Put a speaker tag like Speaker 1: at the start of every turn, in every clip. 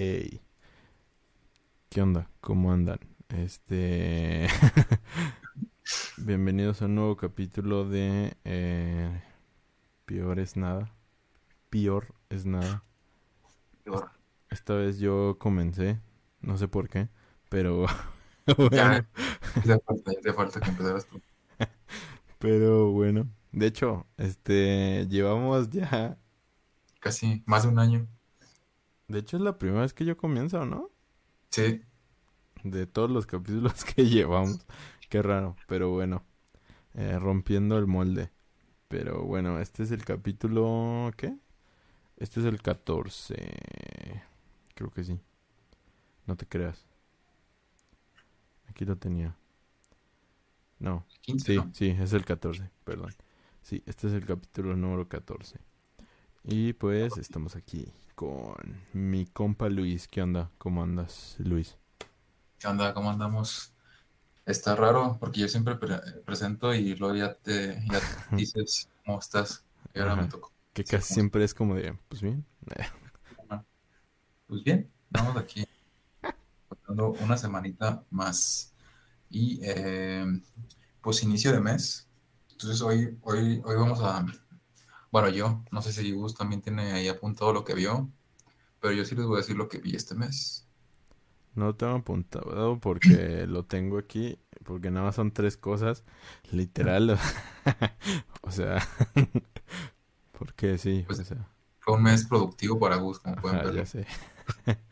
Speaker 1: Ey. ¿Qué onda? ¿Cómo andan? Este. Bienvenidos a un nuevo capítulo de eh, Peor es nada. Peor es nada.
Speaker 2: Peor.
Speaker 1: Esta vez yo comencé, no sé por qué, pero
Speaker 2: Ya,
Speaker 1: bueno,
Speaker 2: ya falta, ya falta que empezaras tú.
Speaker 1: pero bueno. De hecho, este, llevamos ya,
Speaker 2: Casi más de un año.
Speaker 1: De hecho es la primera vez que yo comienzo, ¿no?
Speaker 2: Sí,
Speaker 1: De todos los capítulos que llevamos. Qué raro, pero bueno. eh, rompiendo el molde. Pero bueno, este es el capítulo... ¿Qué? Este es el 14. Creo que sí. No te creas. Aquí lo tenía. No,
Speaker 2: 15,
Speaker 1: sí,
Speaker 2: ¿no?
Speaker 1: sí, es el 14, perdón. Sí, este es el capítulo número 14. Y pues estamos aquí con mi compa Luis. ¿Qué onda? ¿Cómo andas, Luis?
Speaker 2: ¿Qué onda? ¿Cómo andamos? Está raro porque yo siempre pre- presento y luego ya te ya te dices cómo estás. Y ahora me tocó.
Speaker 1: Que
Speaker 2: Sí,
Speaker 1: casi
Speaker 2: ¿cómo
Speaker 1: siempre es como de, pues bien.
Speaker 2: Pues bien, estamos aquí una semanita más. Y eh, pues inicio de mes. Entonces hoy, hoy, hoy vamos a... Bueno, yo, no sé si Gus también tiene ahí apuntado lo que vio, pero yo sí les voy a decir lo que vi este mes.
Speaker 1: No lo tengo apuntado porque lo tengo aquí, porque nada más son tres cosas, literal. O sea, porque sí,
Speaker 2: Pues
Speaker 1: o sea,
Speaker 2: Fue un mes productivo para Gus, como pueden verlo.
Speaker 1: ya sé,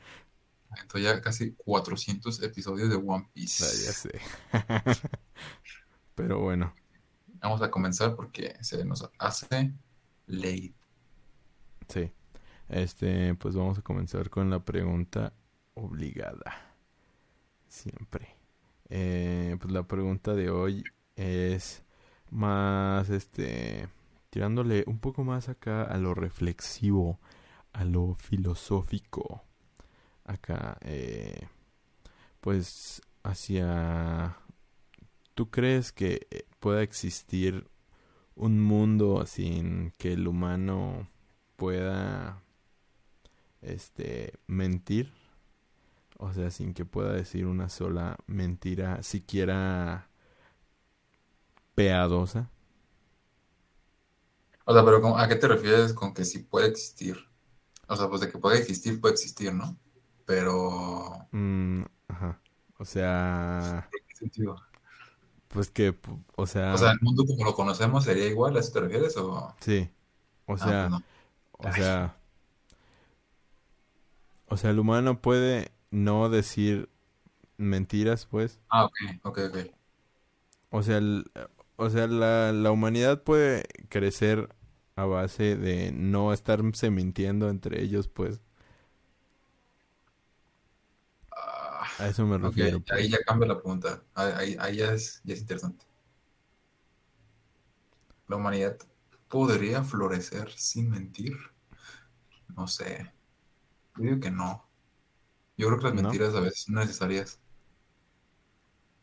Speaker 2: Entonces ya casi 400 episodios de One
Speaker 1: ah, ya
Speaker 2: Piece.
Speaker 1: sé. Pero bueno,
Speaker 2: Vamos a comenzar porque se nos hace late.
Speaker 1: sí. Este, pues vamos a comenzar con la pregunta obligada. Siempre. Eh, pues la pregunta de hoy es más, este, tirándole un poco más acá a lo reflexivo, a lo filosófico. Acá, eh, pues hacia... ¿Tú crees que eh, pueda existir un mundo sin que el humano pueda, este, mentir? O sea, sin que pueda decir una sola mentira, siquiera peadosa.
Speaker 2: O sea, pero ¿cómo- ¿a qué te refieres con que sí puede existir? O sea, pues de que puede existir, puede existir, ¿no? Pero...
Speaker 1: Mm, ajá. O sea,
Speaker 2: ¿En qué sentido?
Speaker 1: Pues que, o
Speaker 2: O
Speaker 1: sea,
Speaker 2: sea, el mundo como lo conocemos sería igual, ¿a eso te refieres? O...
Speaker 1: sí. O
Speaker 2: Ah, pues
Speaker 1: sea,
Speaker 2: no.
Speaker 1: o sea, o sea, el humano puede no decir mentiras, pues.
Speaker 2: Ah, ok, ok, ok.
Speaker 1: O sea, el- o sea, la, la humanidad puede crecer a base de no estarse mintiendo entre ellos, pues. A eso me refiero,
Speaker 2: ahí
Speaker 1: pues.
Speaker 2: ya cambia la pregunta. Ahí, ahí- ya es, ya es interesante. ¿La humanidad podría florecer sin mentir? No sé. Yo digo que no. Yo creo que las
Speaker 1: ¿No?
Speaker 2: mentiras a veces son necesarias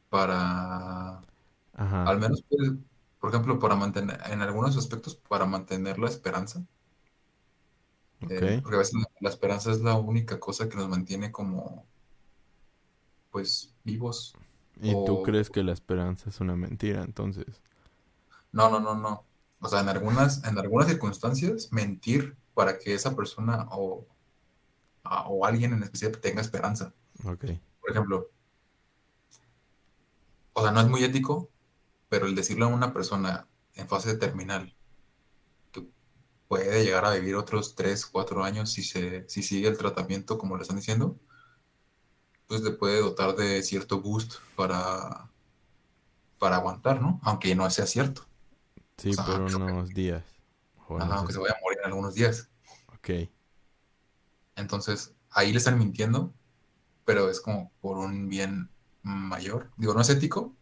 Speaker 2: para,
Speaker 1: Ajá.
Speaker 2: al menos, pues, por ejemplo, para mantener, en algunos aspectos, para mantener la esperanza. Eh, porque a veces la, la esperanza es la única cosa que nos mantiene como, pues, vivos.
Speaker 1: ¿Y tú
Speaker 2: O,
Speaker 1: crees que la esperanza es una mentira, entonces?
Speaker 2: no, no, no, no. O sea, en algunas, en algunas circunstancias, mentir para que esa persona o, a- o alguien en especial tenga esperanza.
Speaker 1: Ok.
Speaker 2: Por ejemplo, o sea, no es muy ético, pero el decirle a una persona en fase terminal que puede llegar a vivir otros 3 4 años si se, si sigue el tratamiento como le están diciendo, pues le puede dotar de cierto boost para, para aguantar, ¿no? Aunque no sea cierto. O
Speaker 1: Sí,
Speaker 2: sea,
Speaker 1: por unos días. O no
Speaker 2: aunque se vaya a morir en algunos días.
Speaker 1: Ok.
Speaker 2: Entonces, ahí le están mintiendo, pero es como por un bien mayor. Digo, no es ético,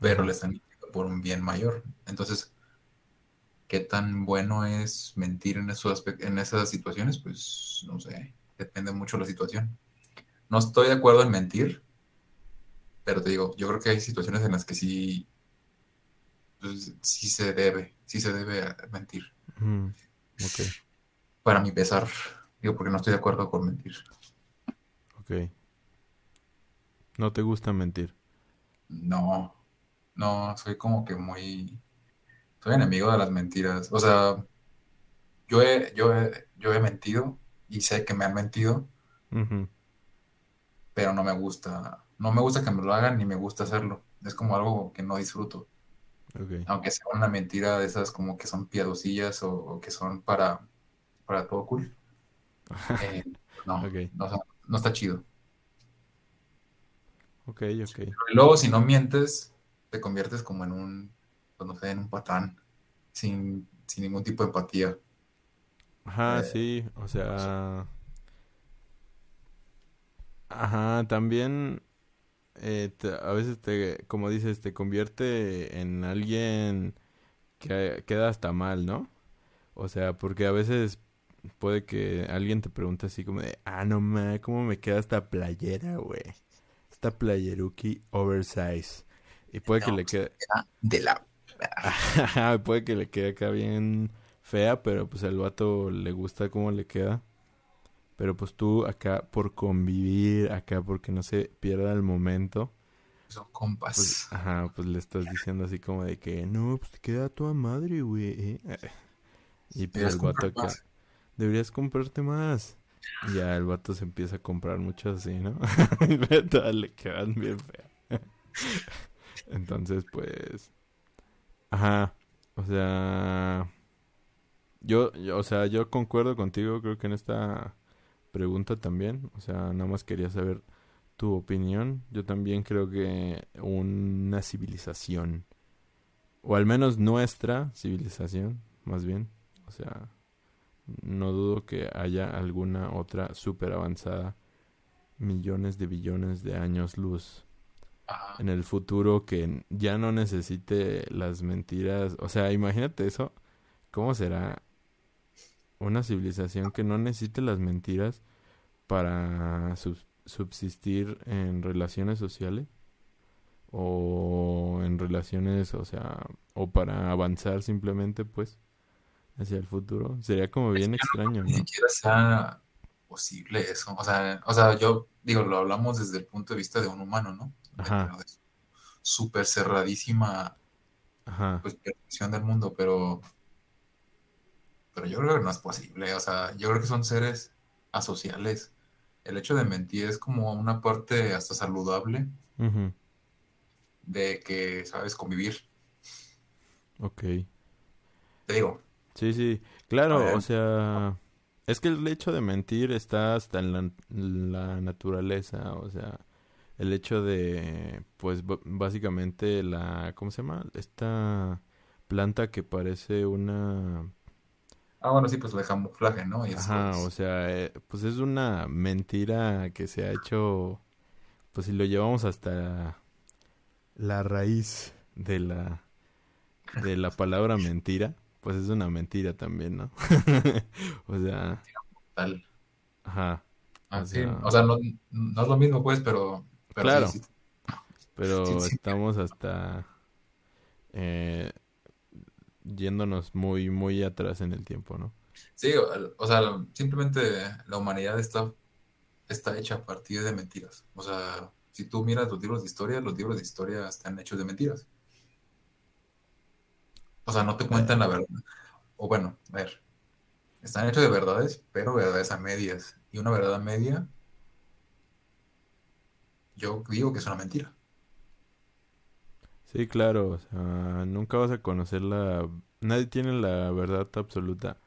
Speaker 2: pero le están mintiendo por un bien mayor. Entonces, ¿qué tan bueno es mentir en esos en esas situaciones? Pues no sé, depende mucho de la situación. No estoy de acuerdo en mentir, pero te digo, yo creo que hay situaciones en las que sí, sí se debe, sí se debe mentir.
Speaker 1: Mm.
Speaker 2: Para mi pesar. Digo, porque no estoy de acuerdo con mentir.
Speaker 1: Ok. No te gusta mentir.
Speaker 2: No, no, soy como que muy... Soy enemigo de las mentiras. O sea, yo he, yo he, yo he mentido y sé que me han mentido,
Speaker 1: Ujú,
Speaker 2: pero no me gusta. No me gusta que me lo hagan ni me gusta hacerlo. Es como algo que no disfruto. Aunque sea una mentira de esas como que son piadosillas o, o que son para, para todo cool. Eh, no, no, sea, está chido.
Speaker 1: Ok, ok.
Speaker 2: Y luego, si no mientes, te conviertes como en un, pues, no sé, en un patán, sin, sin ningún tipo de empatía.
Speaker 1: Ajá,
Speaker 2: Eh,
Speaker 1: sí. O
Speaker 2: no sé.
Speaker 1: Ajá, también... eh, te- a veces te, como dices, te convierte en alguien que queda hasta mal, ¿no? O sea, porque a veces puede que alguien te pregunte así como de, ah, no mames, ¿cómo me queda esta playera, güey? Esta playeruki oversize. Y puede que le
Speaker 2: pues,
Speaker 1: quede,
Speaker 2: de la...
Speaker 1: puede que le quede acá bien fea, pero pues al vato le gusta cómo le queda. Pero pues tú acá por convivir, acá porque no se pierda el momento,
Speaker 2: Son
Speaker 1: pues,
Speaker 2: compas.
Speaker 1: ajá, pues le estás diciendo así como de que, no, pues te queda a tu madre, güey. eh". Y pues el vato acá,
Speaker 2: más.
Speaker 1: deberías comprarte más. Y ya el vato se empieza a comprar muchas así, ¿no? Y le quedan bien feas. Entonces, pues, ajá, o sea, yo, yo, o sea, yo concuerdo contigo, creo que en esta pregunta también, o sea, nada más quería saber tu opinión. Yo también creo que una civilización, o al menos nuestra civilización, más bien, o sea, no dudo que haya alguna otra súper avanzada, millones de billones de años luz
Speaker 2: Ajá.
Speaker 1: en el futuro que ya no necesite las mentiras. O sea, imagínate eso. ¿Cómo será una civilización que no necesite las mentiras para sub- subsistir en relaciones sociales? O en relaciones, o sea, o para avanzar simplemente, pues, hacia el futuro. Sería como
Speaker 2: Es
Speaker 1: bien
Speaker 2: que
Speaker 1: extraño,
Speaker 2: ni siquiera sea posible eso. O sea, o sea, yo digo, lo hablamos desde el punto de vista de un humano, ¿no?
Speaker 1: Ajá,
Speaker 2: súper cerradísima
Speaker 1: ajá.
Speaker 2: pues, percepción del mundo, pero, pero yo creo que no es posible. O sea, yo creo que son seres asociales. El hecho de mentir es como una parte hasta saludable de que sabes convivir.
Speaker 1: Ok.
Speaker 2: Te digo,
Speaker 1: Sí, sí, claro, o sea, es que el hecho de mentir está hasta en la, la naturaleza, o sea, el hecho de, pues, básicamente la, ¿cómo se llama? Esta planta que parece una,
Speaker 2: ah, bueno, sí, pues el camuflaje, ¿no? Y
Speaker 1: ajá, o sea, eh, pues es una mentira que se ha hecho, pues si lo llevamos hasta la raíz de la, de la palabra mentira, pues es una mentira también, ¿no? O sea,
Speaker 2: tal.
Speaker 1: ajá,
Speaker 2: Ah,
Speaker 1: o sea,
Speaker 2: no, no es lo mismo, pues, pero,
Speaker 1: claro,
Speaker 2: sí,
Speaker 1: pero
Speaker 2: sí.
Speaker 1: estamos hasta eh, yéndonos muy, muy atrás en el tiempo, ¿no?
Speaker 2: Sí, o, o sea, simplemente la humanidad está, está hecha a partir de mentiras. O sea, si tú miras los libros de historia, los libros de historia están hechos de mentiras. O sea, no te
Speaker 1: Eh,
Speaker 2: cuentan la verdad. O bueno, a ver, están hechos de verdades, pero verdades a medias. Y una verdad a media, yo digo que es una mentira.
Speaker 1: Sí, claro, o sea, nunca vas a conocer la... Nadie tiene la verdad absoluta,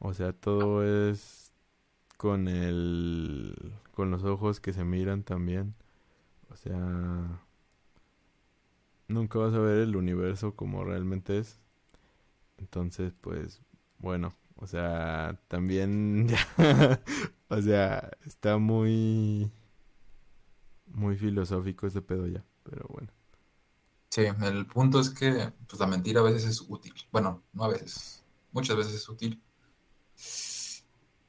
Speaker 1: o sea, todo es con el... con los ojos que se miran también, o sea, nunca vas a ver el universo como realmente es, entonces, pues, bueno, o sea, también, o sea, está muy, muy filosófico este pedo ya, pero bueno.
Speaker 2: Sí, el punto es que pues, la mentira a veces es útil. Bueno, no a veces, muchas veces es útil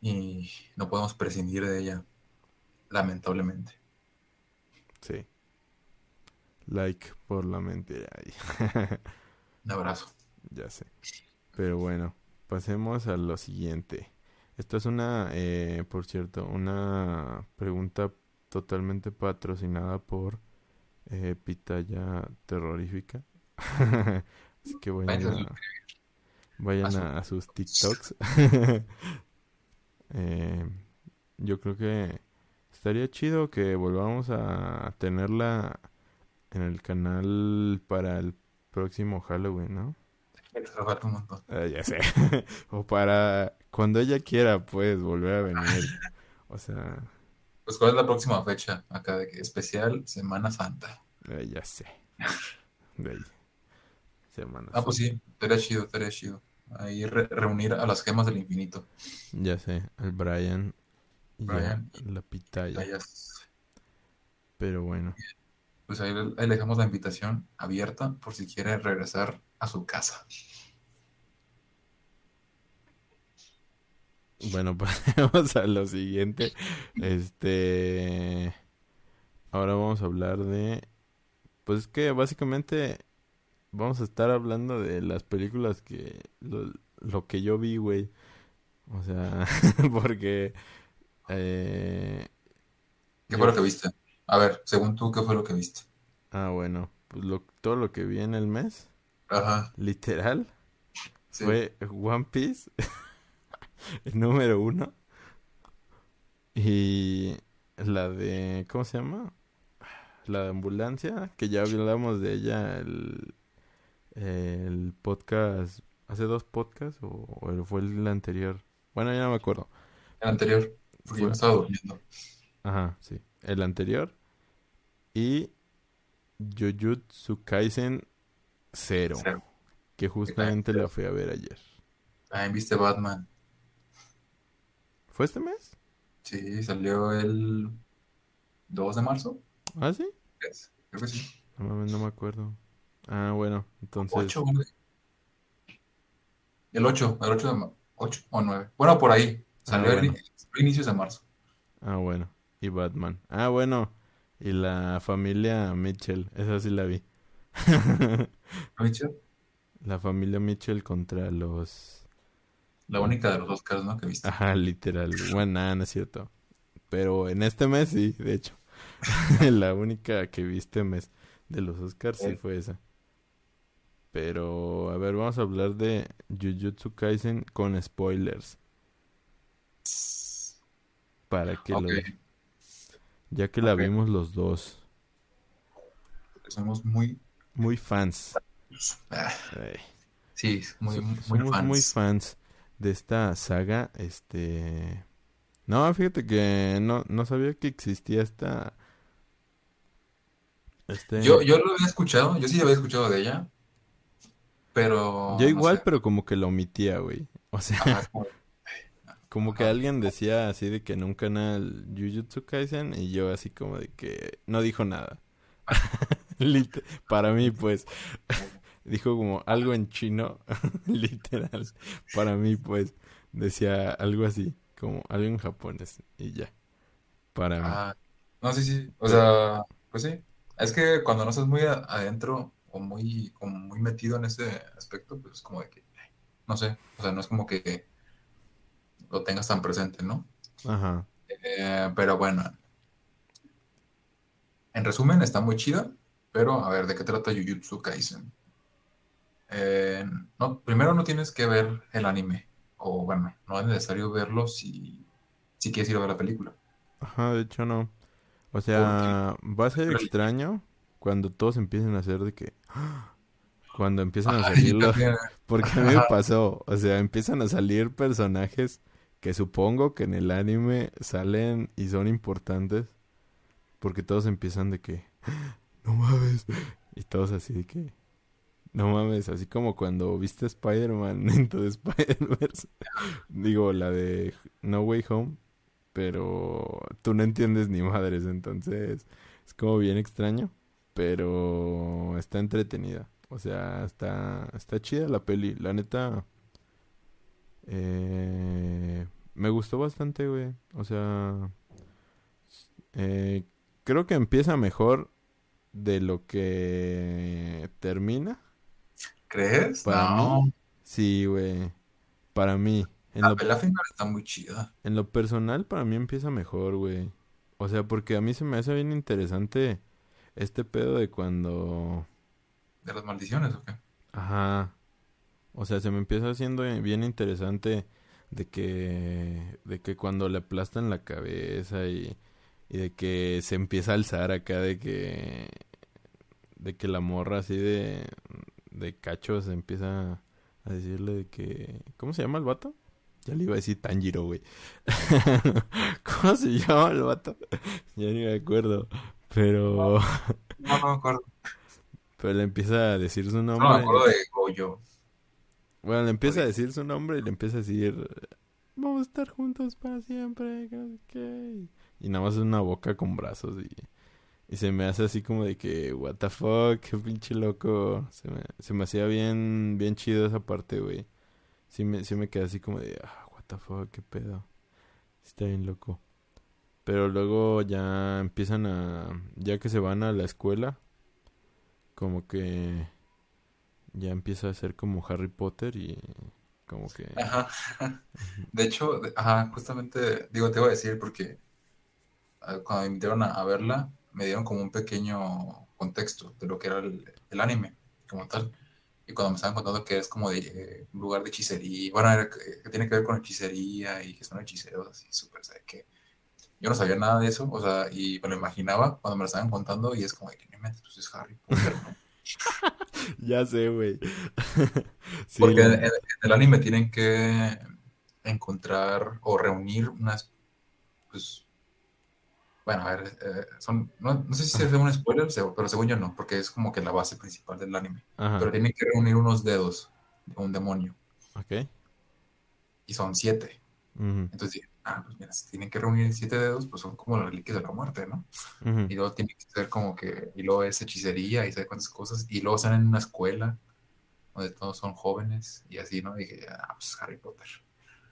Speaker 2: y no podemos prescindir de ella, lamentablemente.
Speaker 1: Sí, like por la mentira.
Speaker 2: Un abrazo.
Speaker 1: Ya sé. Pero bueno, pasemos a lo siguiente. Esta es una, eh, por cierto, una pregunta totalmente patrocinada por eh, Pitaya Terrorífica. Así que vayan
Speaker 2: a
Speaker 1: vayan
Speaker 2: a su-
Speaker 1: a, a sus TikToks. Eh, yo creo que estaría chido que volvamos a tenerla en el canal para el próximo Halloween, ¿no? Ah, ya sé. o para cuando ella quiera, pues, volver a venir. O sea,
Speaker 2: Pues, ¿cuál es la próxima fecha acá de que especial Semana Santa?
Speaker 1: eh, ya sé. De ahí. Semana
Speaker 2: Ah, pues sí, estaría chido, estaría chido. Ahí re- reunir a las gemas del infinito.
Speaker 1: Ya sé, el Brian y a
Speaker 2: Brian
Speaker 1: la pitaya. Pero bueno,
Speaker 2: Pues ahí, le- ahí le dejamos la invitación abierta por si quiere regresar a su casa.
Speaker 1: Bueno, pasemos a lo siguiente. Este, ahora vamos a hablar de, pues es que básicamente vamos a estar hablando de las películas que, lo, lo que yo vi, güey. O sea, porque, eh,
Speaker 2: ¿Qué
Speaker 1: yo-
Speaker 2: fue lo que viste? A ver, según tú, ¿qué fue lo que viste?
Speaker 1: ah, bueno, pues lo, todo lo que vi en el mes,
Speaker 2: Ajá,
Speaker 1: literal.
Speaker 2: sí.
Speaker 1: Fue One Piece, el número uno. Y la de, ¿cómo se llama? La de ambulancia, que ya hablamos de ella el, el podcast, hace dos podcasts o, o fue el anterior. Bueno, ya no me acuerdo.
Speaker 2: El anterior, porque yo me estaba durmiendo.
Speaker 1: Ajá, sí. El anterior. Y Jujutsu Kaisen Zero,
Speaker 2: Cero.
Speaker 1: que justamente la fui a ver ayer.
Speaker 2: También viste Batman.
Speaker 1: ¿Fue este mes?
Speaker 2: Sí, salió el 2 de marzo.
Speaker 1: ¿Ah, sí?
Speaker 2: Creo que sí.
Speaker 1: No mames, no me acuerdo. Ah, bueno, entonces.
Speaker 2: 8, El 8, el 8 de marzo. 8 o 9. Bueno, por ahí. Salió
Speaker 1: Ah,
Speaker 2: el-
Speaker 1: bueno.
Speaker 2: inicios de marzo.
Speaker 1: Ah, bueno. Y Batman. Ah, bueno. Y la familia Mitchell. Esa sí la vi.
Speaker 2: ¿Lo viste?
Speaker 1: La familia Mitchell contra los.
Speaker 2: La única de los Oscars, ¿no? Que viste.
Speaker 1: Ajá, literal. Bueno, nada, no es cierto. Pero en este mes sí, de hecho. La única que vi este mes de los Oscars sí
Speaker 2: Sí.
Speaker 1: fue esa. Pero, a ver, vamos a hablar de Jujutsu Kaisen con spoilers. Para que
Speaker 2: Ok,
Speaker 1: lo. Ya que la vimos los dos.
Speaker 2: porque somos muy.
Speaker 1: Muy fans.
Speaker 2: ah, sí, muy, muy fans.
Speaker 1: muy fans de esta saga. Este. No, fíjate que no, no sabía que existía esta. Este.
Speaker 2: Yo, yo lo había escuchado, yo sí había escuchado de ella, pero
Speaker 1: Yo
Speaker 2: no
Speaker 1: igual,
Speaker 2: sé.
Speaker 1: pero como que lo omitía, güey. O sea,
Speaker 2: Ajá, como-
Speaker 1: que
Speaker 2: ajá.
Speaker 1: alguien decía así de que en un canal Jujutsu Kaisen y yo así como de que no dijo nada. Para mí, pues, dijo como algo en chino, literal. Para mí, pues, decía algo así, como algo en japonés y ya. Para mí.
Speaker 2: Ah, no, sí, sí, o sea, pues sí, es que cuando no estás muy adentro o muy, como muy metido en ese aspecto, pues es como de que, no sé, o sea, no es como que lo tengas tan presente, ¿no?
Speaker 1: Ajá.
Speaker 2: Eh, pero bueno, en resumen, está muy chida, pero a ver, ¿de qué trata Jujutsu Kaisen? Eh, no, primero no tienes que ver el anime, o bueno, no es necesario verlo si, si quieres ir a ver la película.
Speaker 1: Ajá, de hecho no. O sea, va a ser extraño cuando todos empiecen a hacer de que... Cuando empiezan a
Speaker 2: Ay,
Speaker 1: salir los...
Speaker 2: también,
Speaker 1: Porque a mí me pasó, o sea, empiezan a salir personajes que supongo que en el anime salen y son importantes, porque todos empiezan de que, no mames, y todos así de que, no mames, así como cuando viste Spider-Man en tu Spider-Verse, digo, la de No Way Home, pero tú no entiendes ni madres, entonces es como bien extraño, pero está entretenida. O sea, está, está chida la peli. La neta, eh, me gustó bastante, güey. O sea, eh, creo que empieza mejor de lo que termina.
Speaker 2: ¿Crees?
Speaker 1: Para
Speaker 2: No.
Speaker 1: mí, sí, güey. Para mí. En
Speaker 2: La
Speaker 1: lo,
Speaker 2: pelea final está muy chida.
Speaker 1: en lo personal, para mí empieza mejor, güey. O sea, porque a mí se me hace bien interesante este pedo de cuando...
Speaker 2: ¿De las maldiciones o qué?
Speaker 1: Ajá. O sea, se me empieza haciendo bien interesante de que, de que cuando le aplastan la cabeza y, y de que se empieza a alzar acá de que, de que la morra así de, de cachos empieza a decirle de que, ¿cómo se llama el vato? Ya le iba a decir Tanjiro, güey. ¿Cómo se llama el vato? Ya ni me acuerdo. Pero,
Speaker 2: No, no me acuerdo.
Speaker 1: pero le empieza a decir su
Speaker 2: No me
Speaker 1: nombre.
Speaker 2: acuerdo de Goyo.
Speaker 1: Bueno, le empieza a decir su nombre y le empieza a decir, vamos a estar juntos para siempre, que no sé qué. Y nada más es una boca con brazos y, y se me hace así como de que, what the fuck, qué pinche loco. Se me, se me hacía bien, bien chido esa parte, güey. Sí me, sí me quedé así como de, ah, what the fuck, qué pedo. Está bien loco. Pero luego ya empiezan a, ya que se van a la escuela, como que ya empieza a ser como Harry Potter y como que...
Speaker 2: Ajá. De hecho, ajá, justamente, digo, te iba a decir porque ah, cuando me invitaron a, a verla, me dieron como un pequeño contexto de lo que era el, el anime, como tal. Y cuando me estaban contando que es como de eh, un lugar de hechicería, bueno, era que, tiene que ver con hechicería y que son hechiceros así, súper, ¿sabes qué? Yo no sabía nada de eso, o sea, y me lo imaginaba cuando me lo estaban contando y es como de que, no inventes, pues es Harry Potter, ¿no?
Speaker 1: Ya sé, güey. Sí,
Speaker 2: Porque en- en el anime tienen que encontrar o reunir unas, pues, bueno, a ver, eh, son, no, no sé si sea un spoiler, pero según yo no, porque es como que la base principal del anime. Pero tienen que reunir unos dedos de un demonio
Speaker 1: ok.
Speaker 2: y son siete.
Speaker 1: Ujú,
Speaker 2: Entonces dije, ah, pues mira, si tienen que reunir siete dedos, pues son como las reliquias de la muerte, ¿no? Y luego tiene que ser como que, y luego es hechicería y sabe cuántas cosas, y luego están en una escuela donde todos son jóvenes y así, ¿no? Y dije, ah, pues Harry Potter.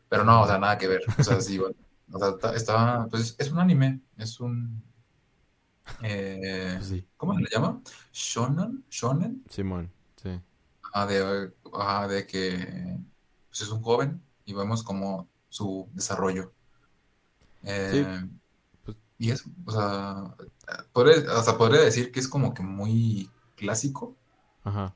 Speaker 2: Pero no, o sea, nada que ver. O sea, sí, bueno, o sea, está, está- pues es un anime, es un, eh,
Speaker 1: Pues sí,
Speaker 2: ¿cómo se le llama? Shonen, shonen,
Speaker 1: Simón, sí.
Speaker 2: ah, de, ah, de que pues es un joven y vemos como su desarrollo.
Speaker 1: Sí,
Speaker 2: Eh,
Speaker 1: pues,
Speaker 2: y es, o sea, podría, sea, podría decir que es como que muy clásico
Speaker 1: ajá.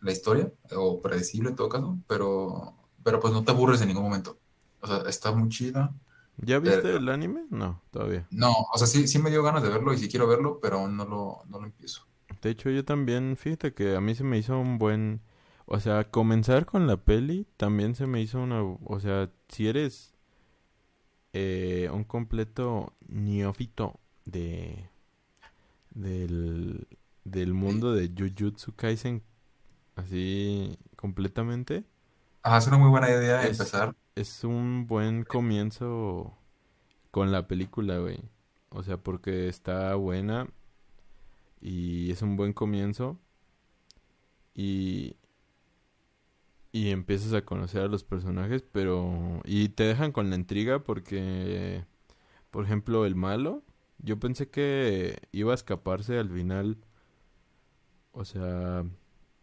Speaker 2: la historia, o predecible en todo caso, pero, pero pues no te aburres en ningún momento. O sea, está muy chida.
Speaker 1: ¿Ya viste
Speaker 2: Pero,
Speaker 1: el anime? No, todavía.
Speaker 2: no, o sea, sí, sí me dio ganas de verlo y sí quiero verlo, pero aún no lo, no lo empiezo.
Speaker 1: De hecho, yo también, fíjate que a mí se me hizo un buen... O sea, comenzar con la peli también se me hizo una... O sea, si eres eh, un completo neófito de... Del, del mundo de Jujutsu Kaisen, así completamente,
Speaker 2: Es una muy buena idea
Speaker 1: es,
Speaker 2: empezar.
Speaker 1: es un buen comienzo con la película, güey. O sea, porque está buena y es un buen comienzo y, y empiezas a conocer a los personajes, pero... Y te dejan con la intriga porque, por ejemplo, el malo, yo pensé que iba a escaparse al final, o sea...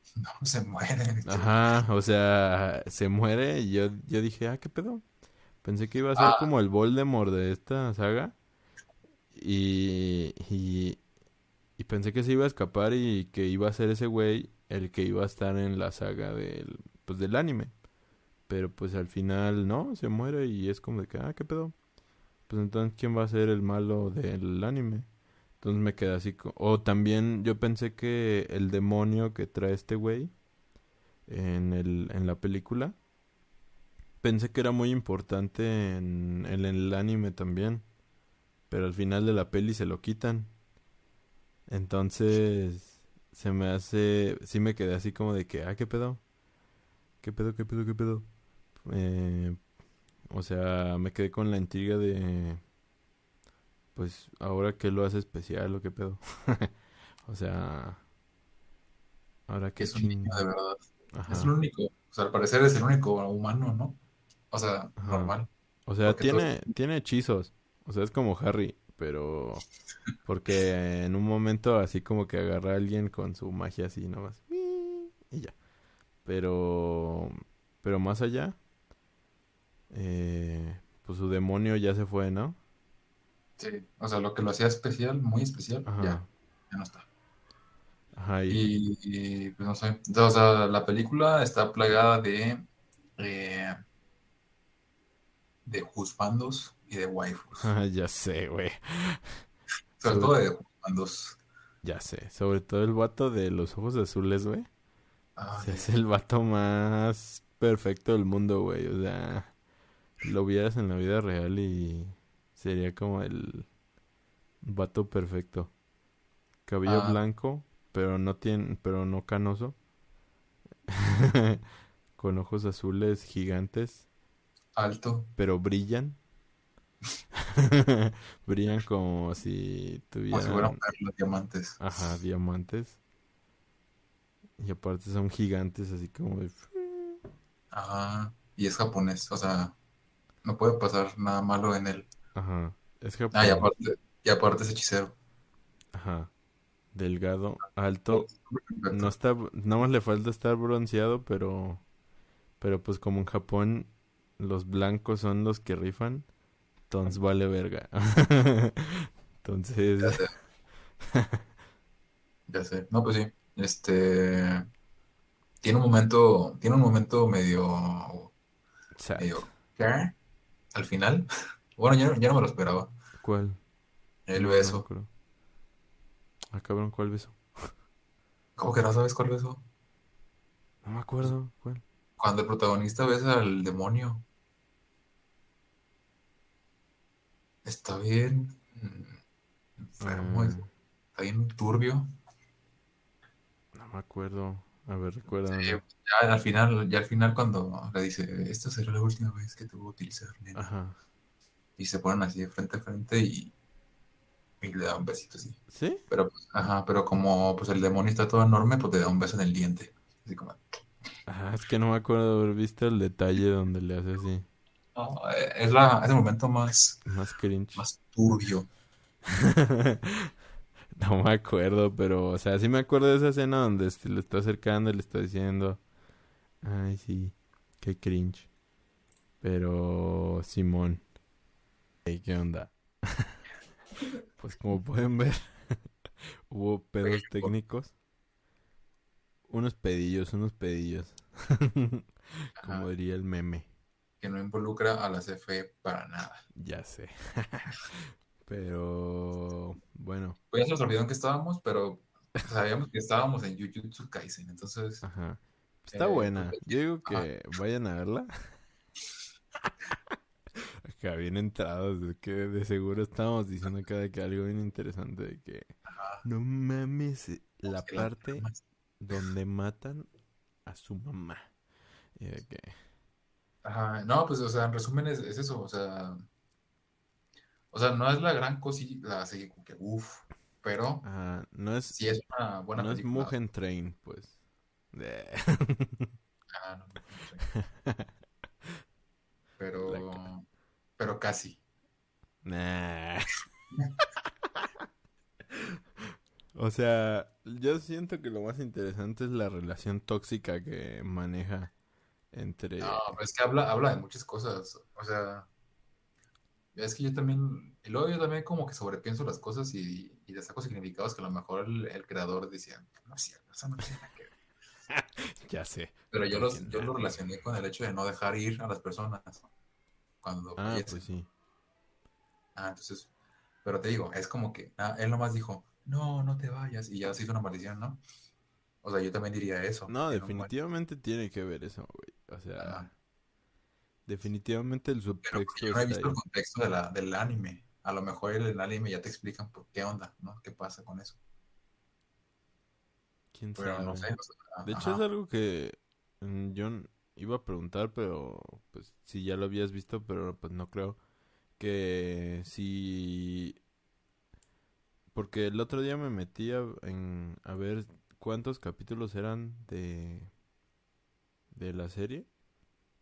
Speaker 2: No, se muere.
Speaker 1: Ajá, o sea, se muere y yo, yo dije, ah, ¿qué pedo? Pensé que iba a ser
Speaker 2: Ah,
Speaker 1: como el Voldemort de esta saga y, y, y pensé que se iba a escapar y que iba a ser ese güey el que iba a estar en la saga del, pues, del anime. Pero pues al final no, se muere y es como de que, ah, ¿qué pedo? Pues entonces, ¿quién va a ser el malo del anime? Entonces me quedé así. O también yo pensé que el demonio que trae este güey en el, en la película, pensé que era muy importante en, en el anime también. Pero al final de la peli se lo quitan. Entonces se me hace, sí me quedé así como de que, ah, ¿qué pedo? ¿Qué pedo, qué pedo, qué pedo? Eh, o sea, me quedé con la intriga de, pues, ahora qué lo hace especial o qué pedo. O sea, ahora qué
Speaker 2: es un niño de verdad. Es el único. O sea, al parecer es el único humano, ¿no? O sea,
Speaker 1: ajá.
Speaker 2: normal.
Speaker 1: O sea,
Speaker 2: todos...
Speaker 1: tiene, tiene hechizos. O sea, es como Harry, pero porque en un momento así como que agarra a alguien con su magia así nomás. Y ya. Pero, pero más allá, eh, pues su demonio ya se fue, ¿no?
Speaker 2: Sí, o sea, lo que lo hacía especial, muy especial,
Speaker 1: Ajá.
Speaker 2: ya, ya no está.
Speaker 1: Ajá, y...
Speaker 2: Y, y, pues no sé, o sea, la película está plagada de, eh, de juzbandos y de waifus.
Speaker 1: ya sé, güey.
Speaker 2: Sobre
Speaker 1: Sobre-
Speaker 2: todo de juzbandos.
Speaker 1: Ya sé. Sobre todo el vato de los ojos azules, güey.
Speaker 2: Ah,
Speaker 1: O sea, es el vato más perfecto del mundo, güey. O sea, lo vieras en la vida real y sería como el vato perfecto. Cabello
Speaker 2: Ah.
Speaker 1: blanco, pero no tiene, pero no canoso. Con ojos azules gigantes,
Speaker 2: alto.
Speaker 1: pero brillan. Brillan como si
Speaker 2: Como si fueran
Speaker 1: tuvieran,
Speaker 2: perlas, diamantes.
Speaker 1: ajá, diamantes. Y aparte son gigantes, así como de...
Speaker 2: Ajá. Y es japonés, o sea, no puede pasar nada malo en él.
Speaker 1: Ajá. Es
Speaker 2: Ah, y aparte, y aparte es hechicero.
Speaker 1: Ajá. Delgado, alto. No está, nada más le falta estar bronceado, pero, pero pues como en Japón los blancos son los que rifan, entonces vale verga. Entonces,
Speaker 2: Ya sé. Ya sé. No, pues sí. Este tiene un momento, tiene un momento medio,
Speaker 1: sad.
Speaker 2: medio, ¿qué? Al final. Bueno, ya, ya no me lo esperaba.
Speaker 1: ¿Cuál?
Speaker 2: El
Speaker 1: No, no
Speaker 2: beso.
Speaker 1: acuerdo. Ah, cabrón, ¿cuál beso?
Speaker 2: ¿Cómo que no sabes cuál beso?
Speaker 1: No me acuerdo, ¿cuál?
Speaker 2: Cuando el protagonista besa al demonio. Está bien mm, enfermo,
Speaker 1: Ah,
Speaker 2: está bien turbio.
Speaker 1: no me acuerdo. A ver, recuérdame.
Speaker 2: Sí, ya al final, ya al final cuando le dice, esta será la última vez que te voy a utilizar, nena.
Speaker 1: Ajá.
Speaker 2: Y se ponen así de frente a frente y, y le da un besito así.
Speaker 1: ¿Sí?
Speaker 2: Pero, pues, ajá, pero como pues el demonio está todo enorme, pues le da un beso en el diente. Así como,
Speaker 1: Ah, es que no me acuerdo de haber visto el detalle donde le hace así.
Speaker 2: no, eh, es la, es el momento más,
Speaker 1: Más cringe.
Speaker 2: más turbio.
Speaker 1: No me acuerdo, pero, o sea, sí me acuerdo de esa escena donde se le está acercando y le está diciendo, ay, sí, qué cringe. Pero, Simón, ¿qué onda? Pues como pueden ver, hubo pedos técnicos. Unos pedillos, unos pedillos. Como diría el meme.
Speaker 2: que no involucra a la CFE para nada.
Speaker 1: Ya sé. Pero, bueno,
Speaker 2: Pues ya se nos olvidó en que estábamos, pero sabíamos que estábamos en Jujutsu Kaisen, entonces
Speaker 1: ajá. Está
Speaker 2: Eh,
Speaker 1: buena.
Speaker 2: pues,
Speaker 1: Yo digo
Speaker 2: ajá.
Speaker 1: que vayan a verla. Acá bien entrados, de que de seguro estábamos diciendo cada que algo bien interesante de que
Speaker 2: ajá,
Speaker 1: no mames eh, la
Speaker 2: la
Speaker 1: parte donde matan a su mamá. Y de que,
Speaker 2: Ajá, no, pues, o sea, en resumen es, es eso, o sea, o sea, no es la gran cosita, así como que uff, pero
Speaker 1: ah, no es,
Speaker 2: sí es una buena
Speaker 1: no es. Mugen Train, pues. De-
Speaker 2: Ah, no, no, no sé. Pero, pero casi.
Speaker 1: Nah. O sea, yo siento que lo más interesante es la relación tóxica que maneja entre...
Speaker 2: No, pero es que habla, habla de muchas cosas, o sea, es que yo también, y luego yo también como que sobrepienso las cosas y, y le saco significados que a lo mejor el, el creador decía, no es cierto, eso no tiene nada que ver.
Speaker 1: Ya sé.
Speaker 2: Pero yo, los, yo lo relacioné con el hecho de no dejar ir a las personas cuando
Speaker 1: Ah,
Speaker 2: fallecen.
Speaker 1: pues sí.
Speaker 2: Ah, entonces, pero te digo, es como que ah, él nomás dijo, no, no te vayas, y ya se hizo una maldición, ¿no? O sea, yo también diría eso.
Speaker 1: No, definitivamente tiene que ver eso, güey. O sea,
Speaker 2: Ajá.
Speaker 1: definitivamente el
Speaker 2: Pero
Speaker 1: subtexto
Speaker 2: porque yo no he visto
Speaker 1: ahí.
Speaker 2: el contexto de la, del anime. A lo mejor en el anime ya te explican por qué onda, ¿no? ¿Qué pasa con eso?
Speaker 1: ¿Quién
Speaker 2: Pero no sé.
Speaker 1: sabe?
Speaker 2: o sea,
Speaker 1: De hecho, es algo que mm, yo iba a preguntar, pero pues si ya lo habías visto, pero pues no creo que si... Porque el otro día me metí a, en, a ver cuántos capítulos eran de, de la serie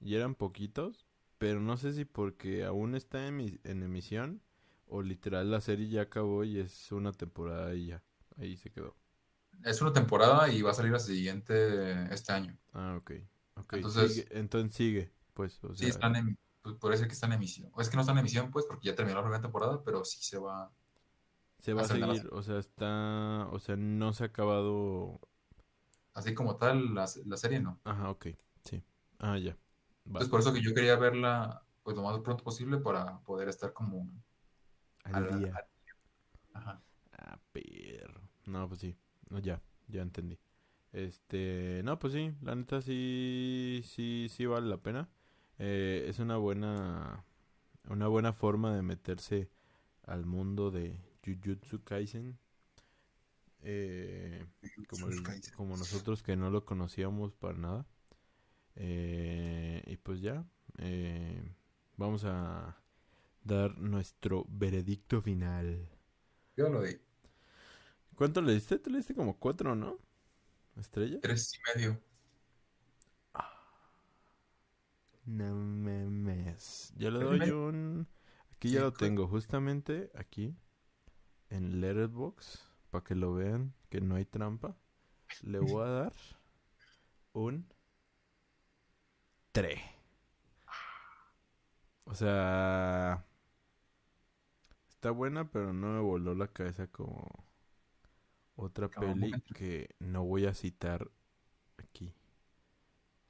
Speaker 1: y eran poquitos, pero no sé si porque aún está en, en emisión o literal la serie ya acabó y es una temporada y ya, ahí se quedó.
Speaker 2: Es una temporada y va a salir la siguiente este año.
Speaker 1: Ah, ok.
Speaker 2: Entonces-
Speaker 1: sigue, entonces sigue, pues, o
Speaker 2: Sí,
Speaker 1: sea,
Speaker 2: están en, pues, puede ser que está en emisión. O es que no está en emisión, pues, porque ya terminó la primera temporada, pero sí se va.
Speaker 1: Se va a
Speaker 2: la-
Speaker 1: seguir, o sea, está, o sea, no se ha acabado.
Speaker 2: Así como tal, la, la serie no.
Speaker 1: Ajá, ok, sí. Ah, ya.
Speaker 2: Entonces, por eso que yo quería verla, pues, lo más pronto posible para poder estar como.
Speaker 1: Al
Speaker 2: al-
Speaker 1: día.
Speaker 2: al- Ajá.
Speaker 1: Ah, perro. No, pues sí. No, ya, ya entendí. Este, no, pues sí, la neta sí, sí, sí vale la pena. Eh, es una buena, una buena forma de meterse al mundo de Jujutsu Kaisen. Eh, como, el- como nosotros que no lo conocíamos para nada. Eh, y pues ya, eh, vamos a dar nuestro veredicto final.
Speaker 2: Yo lo di
Speaker 1: ¿Cuánto le diste? Tú le diste como cuatro, ¿no? ¿Estrellas?
Speaker 2: tres y medio.
Speaker 1: No memes. Yo le
Speaker 2: ¿Tres y
Speaker 1: doy un... Aquí ya lo tengo, justamente aquí, en Letterboxd, para que lo vean, que no hay trampa. Le voy a dar un 3. O sea... Está buena, pero no me voló la cabeza como otra peli que no voy a citar aquí.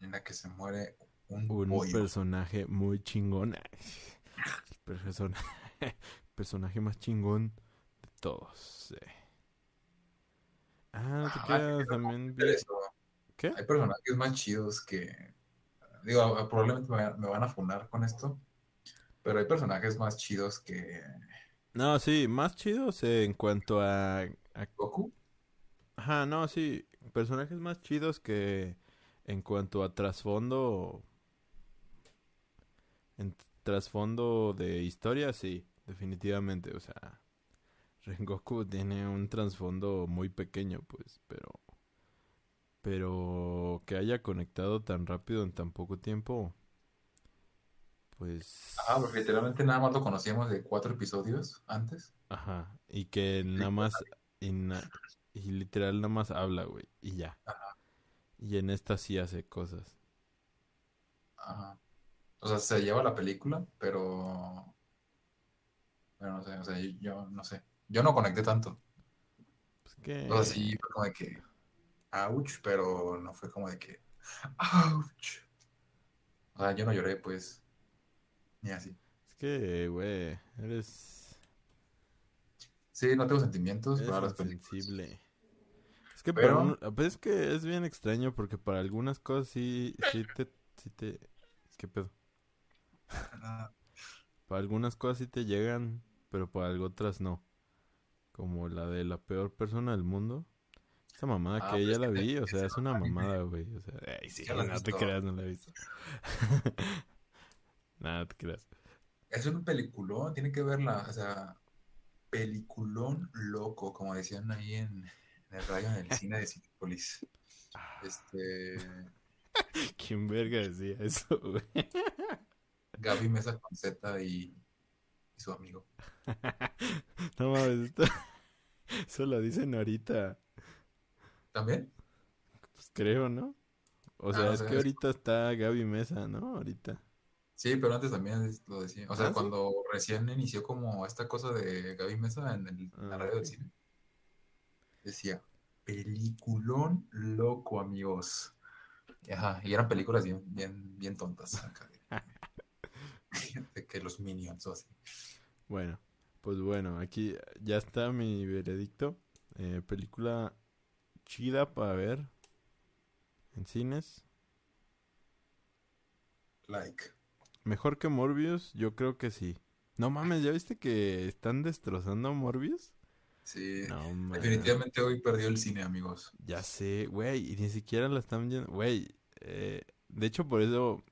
Speaker 2: En la que se muere un,
Speaker 1: Un
Speaker 2: pollo.
Speaker 1: personaje muy chingón. El persona- personaje más chingón de todos. eh. Ah, no te creas,
Speaker 2: quiero
Speaker 1: también vi... ¿Qué?
Speaker 2: Hay personajes más chidos que. Digo, probablemente me, van a funar con esto. Pero hay personajes más chidos que
Speaker 1: No, sí, más chidos en cuanto a, a-
Speaker 2: Goku.
Speaker 1: Ajá, no, sí, personajes más chidos que en cuanto a trasfondo... En trasfondo de historia, sí, definitivamente, o sea... Rengoku tiene un trasfondo muy pequeño, pues, pero... Pero que haya conectado tan rápido en tan poco tiempo... Pues...
Speaker 2: Ah, porque literalmente nada más lo conocíamos de cuatro episodios antes.
Speaker 1: Ajá, y que nada más, y, literal nada más habla, güey, y ya.
Speaker 2: Ajá.
Speaker 1: Y en esta sí hace cosas.
Speaker 2: Ajá. O sea, se lleva la película, pero. Pero no sé, o sea, yo, yo no sé. Yo no conecté tanto.
Speaker 1: Pues que...
Speaker 2: O sea, sí fue como de que. Ouch, pero no fue como de que. Ouch. O sea, yo no lloré, pues. Ni así.
Speaker 1: Es que, güey, eres,
Speaker 2: Sí, no tengo sentimientos
Speaker 1: eres
Speaker 2: para las películas.
Speaker 1: insensible. Es que
Speaker 2: Pero-
Speaker 1: para un- pues es que es bien extraño porque para algunas cosas sí, sí te, sí te, ¿qué pedo? Para algunas cosas sí te llegan, pero para algo otras no. Como la de la peor persona del mundo. Esa mamada
Speaker 2: Ah,
Speaker 1: que ya la
Speaker 2: que
Speaker 1: vi, o sea,
Speaker 2: se
Speaker 1: es una mamada, güey. O sea, ay, sí, no te creas, no la he visto. Nada, te creas.
Speaker 2: Es un peliculón, tiene que verla, o sea, peliculón loco, como decían ahí en, en el rayo en el cine de Cinepolis. Este,
Speaker 1: ¿Quién verga decía eso, güey?
Speaker 2: Gaby Mesa con Z y, y su amigo.
Speaker 1: No mames, esto... Eso lo dicen ahorita.
Speaker 2: ¿También?
Speaker 1: Pues creo, ¿no? O
Speaker 2: Ah,
Speaker 1: sea, es que ahorita está Gaby Mesa, ¿no? Ahorita.
Speaker 2: Sí, pero antes también lo decía. O sea,
Speaker 1: ¿Ah, sí?
Speaker 2: cuando recién inició como esta cosa de Gaby Mesa en, el, la
Speaker 1: Ah,
Speaker 2: radio del cine, decía, peliculón loco, amigos. Ajá, y eran películas bien, bien, bien tontas. acá de, de que los Minions o así.
Speaker 1: Bueno, pues bueno, aquí ya está mi veredicto. Eh, película chida para ver en cines.
Speaker 2: Like.
Speaker 1: Mejor que Morbius, yo creo que sí. No mames, ¿ya viste que están destrozando a Morbius?
Speaker 2: Sí,
Speaker 1: No
Speaker 2: definitivamente hoy perdió el cine, amigos.
Speaker 1: Ya sé, güey, y ni siquiera la están viendo. Güey, eh, de hecho por eso...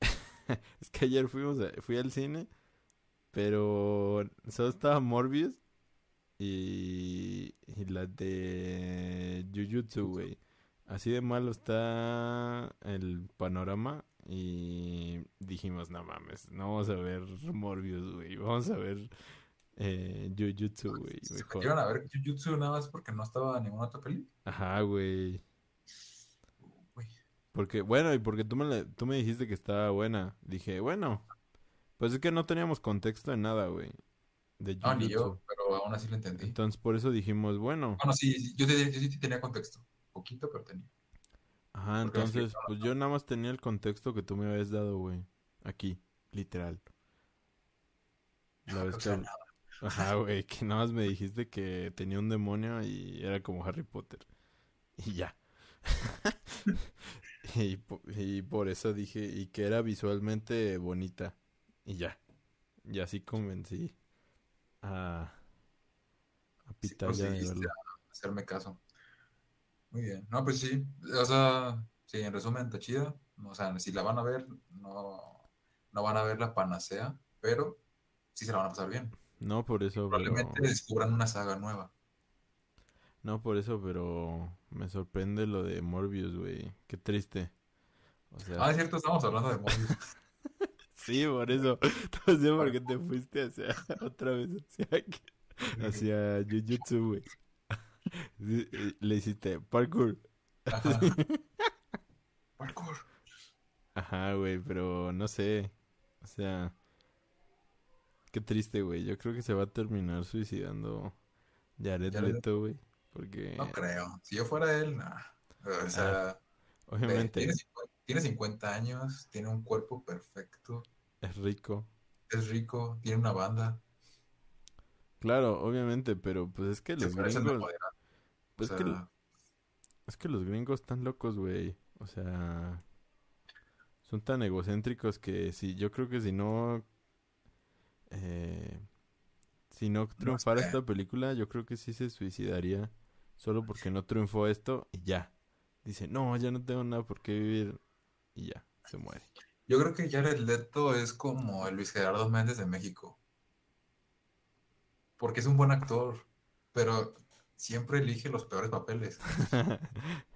Speaker 1: es que ayer fuimos a- fui al cine, pero solo estaba Morbius y, y la de Jujutsu, güey. Así de malo está el panorama y dijimos, no mames, no vamos a ver Morbius, güey, vamos a ver eh, Jujutsu, güey,
Speaker 2: ¿Se metieron a ver Jujutsu nada más porque no estaba ninguna otra peli?
Speaker 1: Ajá, güey. Porque, bueno, y porque tú me, tú me dijiste que estaba buena. Dije, bueno, pues es que no teníamos contexto de nada, güey. De
Speaker 2: No, ni yo, pero aún así lo entendí.
Speaker 1: Entonces, por eso dijimos, bueno.
Speaker 2: Bueno, sí, sí, yo, yo sí tenía contexto. Poquito, pero tenía.
Speaker 1: Ajá,
Speaker 2: Porque
Speaker 1: entonces, pues yo nada más tenía el contexto que tú me habías dado, güey. Aquí, literal. La vez que... Ajá, güey, que nada más me dijiste que tenía un demonio y era como Harry Potter. Y ya. Y, po- y por eso dije, y que era visualmente bonita. Y ya. Y así convencí a, a
Speaker 2: Sí,
Speaker 1: Pitaya de verlo.
Speaker 2: a hacerme caso. Muy bien. No, pues sí. O sea, sí, en resumen, está chida. O sea, si la van a ver, no, no van a ver la panacea, pero sí se la van a pasar bien.
Speaker 1: No por eso, pero...
Speaker 2: Probablemente descubran una saga nueva.
Speaker 1: No por eso, pero me sorprende lo de Morbius, güey. Qué triste. O sea,
Speaker 2: Ah, es cierto, estamos hablando de Morbius.
Speaker 1: sí, por eso. No sé por qué te fuiste hacia otra vez hacia, hacia Jujutsu, güey. Le hiciste parkour.
Speaker 2: Ajá. Parkour.
Speaker 1: Ajá, güey, pero no sé. O sea, qué triste, güey. Yo creo que se va a terminar suicidando Jared
Speaker 2: Jared
Speaker 1: Leto, güey. Porque,
Speaker 2: No creo. Si yo fuera él, nah. O sea, ve,
Speaker 1: obviamente,
Speaker 2: tiene, 50 tiene 50 años, tiene un cuerpo perfecto,
Speaker 1: es rico.
Speaker 2: es rico, tiene una banda.
Speaker 1: Claro, obviamente, pero pues es que los gringos...
Speaker 2: O
Speaker 1: Pues es que
Speaker 2: sea,
Speaker 1: Es que los gringos están locos, güey. O sea, son tan egocéntricos que si yo creo que si no eh, si no triunfara
Speaker 2: sé.
Speaker 1: esta película, yo creo que sí se suicidaría solo porque no triunfó esto y ya. Dice, "No, ya no tengo nada por qué vivir." Y ya, se muere.
Speaker 2: yo creo que Jared Leto es como el Luis Gerardo Méndez de México. Porque es un buen actor, pero siempre elige los peores papeles.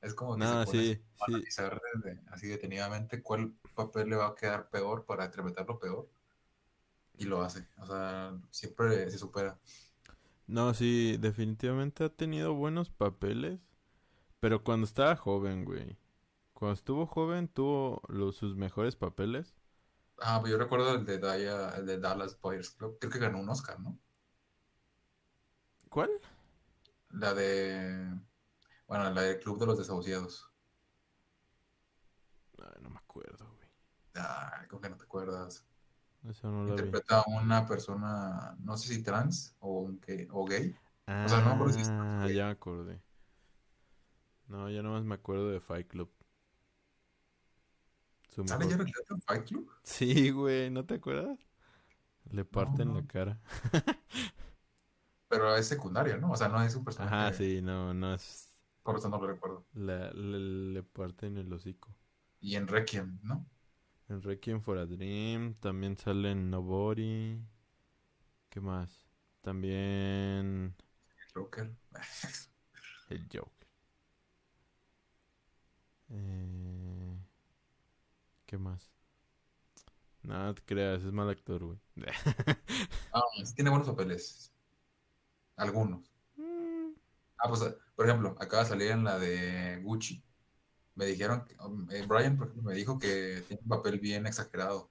Speaker 2: Es como que
Speaker 1: No,
Speaker 2: se
Speaker 1: sí,
Speaker 2: analizar desde- así detenidamente cuál papel le va a quedar peor para interpretarlo peor. Y lo hace. O sea, siempre se supera.
Speaker 1: No, sí, definitivamente ha tenido buenos papeles, pero cuando estaba joven, güey. Cuando estuvo joven tuvo los, sus mejores papeles.
Speaker 2: Ah, pues yo recuerdo el de, Daya- el de Dallas Buyers Club. Creo que ganó un Oscar, ¿no?
Speaker 1: ¿Cuál?
Speaker 2: La de. Bueno, la del Club de los Desahuciados.
Speaker 1: Ay, no me acuerdo, güey.
Speaker 2: Ah, como que no te acuerdas.
Speaker 1: Eso no lo vi.
Speaker 2: Interpreta a una persona, no sé si trans o, un gay, o gay. O sea, no me acuerdo si es trans
Speaker 1: Ah,
Speaker 2: gay.
Speaker 1: ya me acordé. No, ya nomás me acuerdo de Fight Club. Su
Speaker 2: ¿Sale
Speaker 1: mejor.
Speaker 2: Leto en Fight Club?
Speaker 1: Sí, güey, ¿no te acuerdas? Le parten la
Speaker 2: no.
Speaker 1: cara.
Speaker 2: Pero es secundario, ¿no? O sea, no es un
Speaker 1: Ajá,
Speaker 2: personaje.
Speaker 1: sí, no, no es.
Speaker 2: Por eso no lo recuerdo.
Speaker 1: la- le, le parten el hocico.
Speaker 2: Y en Requiem, ¿no?
Speaker 1: En Requiem for a Dream también sale en Nobody. ¿Qué más? También
Speaker 2: Joker.
Speaker 1: el Joker. Eh, ¿Qué más? Nada te creas, es mal actor, güey.
Speaker 2: Ah, tiene buenos papeles. Algunos.
Speaker 1: Mm,
Speaker 2: Ah, pues, por ejemplo, acaba de salir en la de Gucci. Me dijeron, que, um, eh, Brian, por ejemplo, me dijo que tiene un papel bien exagerado.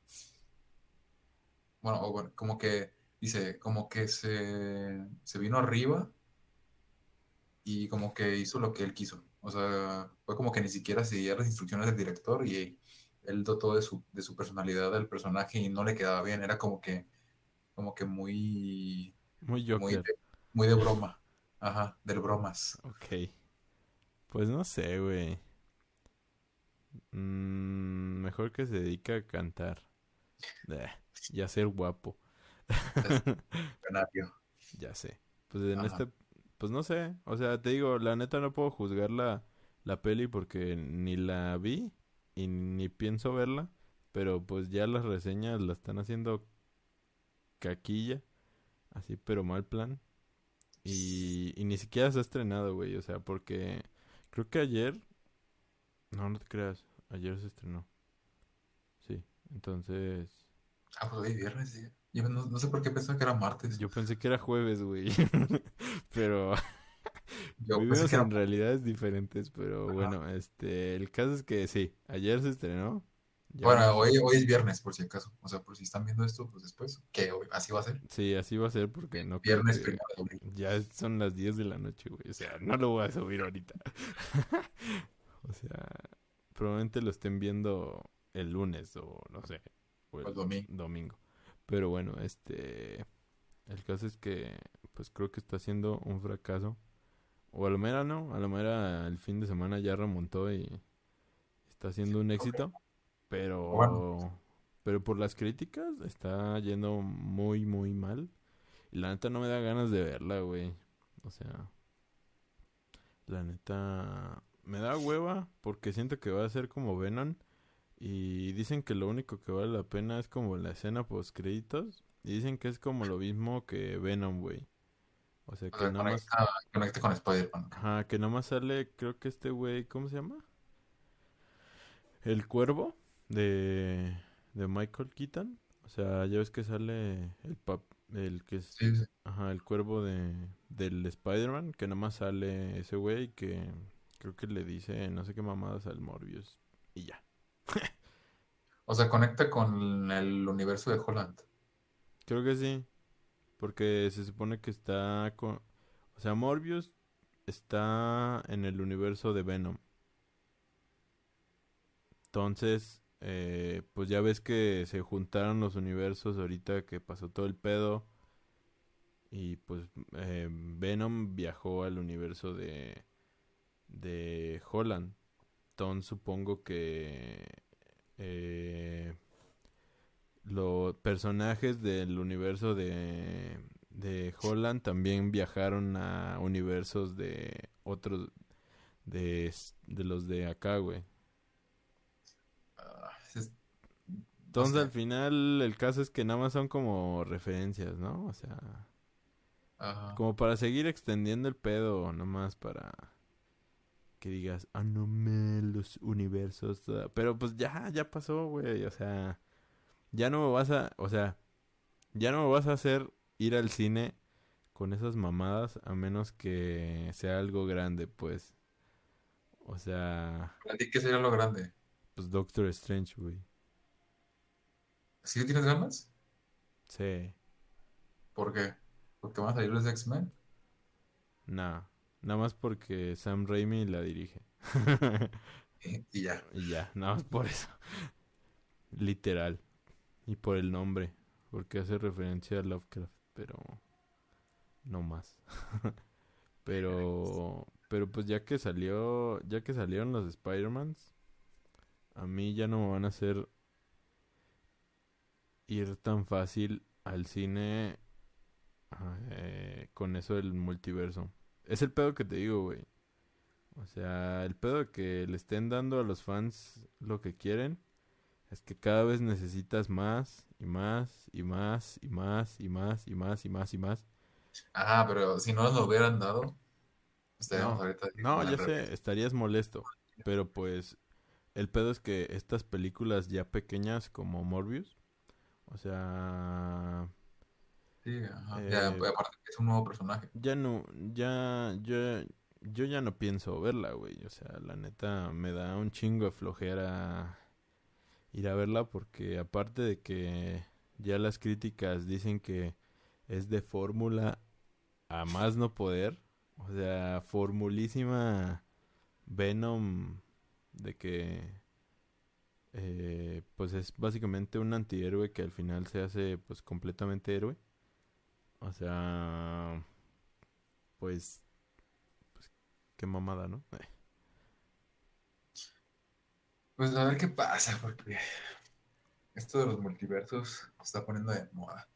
Speaker 2: Bueno, o bueno, como que, dice, como que se, se vino arriba y como que hizo lo que él quiso. O sea, fue como que ni siquiera seguía las instrucciones del director y él dotó de su, de su personalidad al personaje y no le quedaba bien. Era como que, como que muy,
Speaker 1: muy
Speaker 2: muy
Speaker 1: Joker.
Speaker 2: de, muy de broma. Ajá, del bromas.
Speaker 1: Ok. Pues no sé, güey. Mm, mejor que se dedique a cantar. Eh, y a ser guapo. Ya sé. Pues en
Speaker 2: Ajá.
Speaker 1: este, pues no sé. O sea, te digo, la neta no puedo juzgar la, la peli porque ni la vi y ni pienso verla. Pero pues ya las reseñas la están haciendo caquilla. Así, pero mal plan. Y, y ni siquiera se ha estrenado, güey. O sea, porque creo que ayer... No, no te creas. Ayer se estrenó. Sí. Entonces...
Speaker 2: Ah, pues hoy es viernes, sí. Yo no, no sé por qué pensaba que era martes.
Speaker 1: Yo pensé que era jueves, güey. Pero...
Speaker 2: Yo pensé
Speaker 1: Vivimos
Speaker 2: era
Speaker 1: en realidades diferentes, pero bueno, este, el caso es que sí, ayer se estrenó. Ya
Speaker 2: Bueno, hoy, hoy es viernes, por si acaso. O sea, por si están viendo esto, pues después, que hoy- así va a ser.
Speaker 1: Sí, así va a ser porque no creo
Speaker 2: Viernes primero.
Speaker 1: Ya son las 10 de la noche, güey. O sea, no lo voy a subir ahorita. o sea, probablemente lo estén viendo el lunes o no sé. O
Speaker 2: O el domingo.
Speaker 1: domingo. Pero bueno, este. El caso es que, pues creo que está siendo un fracaso. O a lo mera no, a lo mera el fin de semana ya remontó y está siendo un éxito. Pero,
Speaker 2: Bueno.
Speaker 1: pero por las críticas está yendo muy, muy mal. Y la neta no me da ganas de verla, güey. O sea, la neta me da hueva porque siento que va a ser como Venom. Y dicen que lo único que vale la pena es como la escena post créditos. Y dicen que es como lo mismo que Venom, güey. O sea, que nada más...
Speaker 2: conecta, conecta con Spider-Man.
Speaker 1: Ajá, que nada más sale, creo que este güey, ¿cómo se llama? El cuervo de, de Michael Keaton. O sea, ya ves que sale el pap, el que es,
Speaker 2: Sí, sí.
Speaker 1: ajá, el cuervo de, del Spider-Man, que nada más sale ese güey que creo que le dice no sé qué mamadas al Morbius. Y ya.
Speaker 2: O sea, conecta con el universo de Holland.
Speaker 1: Creo que sí. Porque se supone que está con... O sea, Morbius está en el universo de Venom. Entonces, eh, pues ya ves que se juntaron los universos ahorita que pasó todo el pedo. Y pues eh, Venom viajó al universo de, de Holland. Entonces supongo que eh, los personajes del universo de, de Holland también viajaron a universos de otros, de, de los de acá, güey.
Speaker 2: Ah, es-
Speaker 1: Entonces al final el caso es que nada más son como referencias, ¿no? O sea,
Speaker 2: ajá.
Speaker 1: como para seguir extendiendo el pedo, nomás para que digas, ah, no me los universos. ah". Pero pues ya, ya pasó, güey. O sea, ya no me vas a, o sea, ya no me vas a hacer ir al cine con esas mamadas a menos que sea algo grande, pues. O sea,
Speaker 2: Para ti, ¿qué sería lo grande?
Speaker 1: pues Doctor Strange, güey.
Speaker 2: ¿Sí le tienes ganas?
Speaker 1: Sí.
Speaker 2: ¿Por qué? ¿Porque van a salir los X-Men?
Speaker 1: Nah, nada más porque Sam Raimi la dirige.
Speaker 2: Y, y ya.
Speaker 1: Y ya, nada más por eso. Literal. Y por el nombre. Porque hace referencia a Lovecraft, pero no más. pero pero pues ya que salió, ya que salieron los Spider-Mans, a mí ya no me van a hacer ir tan fácil al cine eh, con eso del multiverso. Es el pedo que te digo, güey. O sea, el pedo de que le estén dando a los fans lo que quieren es que cada vez necesitas más y más y más y más y más y más y más y más.
Speaker 2: Ah, pero si no nos lo hubieran dado, estaríamos
Speaker 1: No,
Speaker 2: ahorita
Speaker 1: no, ya sé, estarías molesto, pero pues el pedo es que estas películas ya pequeñas como Morbius, o sea,
Speaker 2: Sí, ajá.
Speaker 1: Eh,
Speaker 2: Ya, aparte que es un nuevo personaje.
Speaker 1: ya no, ya, yo, yo ya no pienso verla, güey. O sea, la neta me da un chingo de flojera ir a verla porque aparte de que ya las críticas dicen que es de fórmula a más no poder, o sea, formulísima Venom de que eh, pues es básicamente un antihéroe que al final se hace pues completamente héroe. O sea, pues, pues qué mamada, ¿no? Eh,
Speaker 2: Pues a ver qué pasa, porque esto de los multiversos se está poniendo de moda.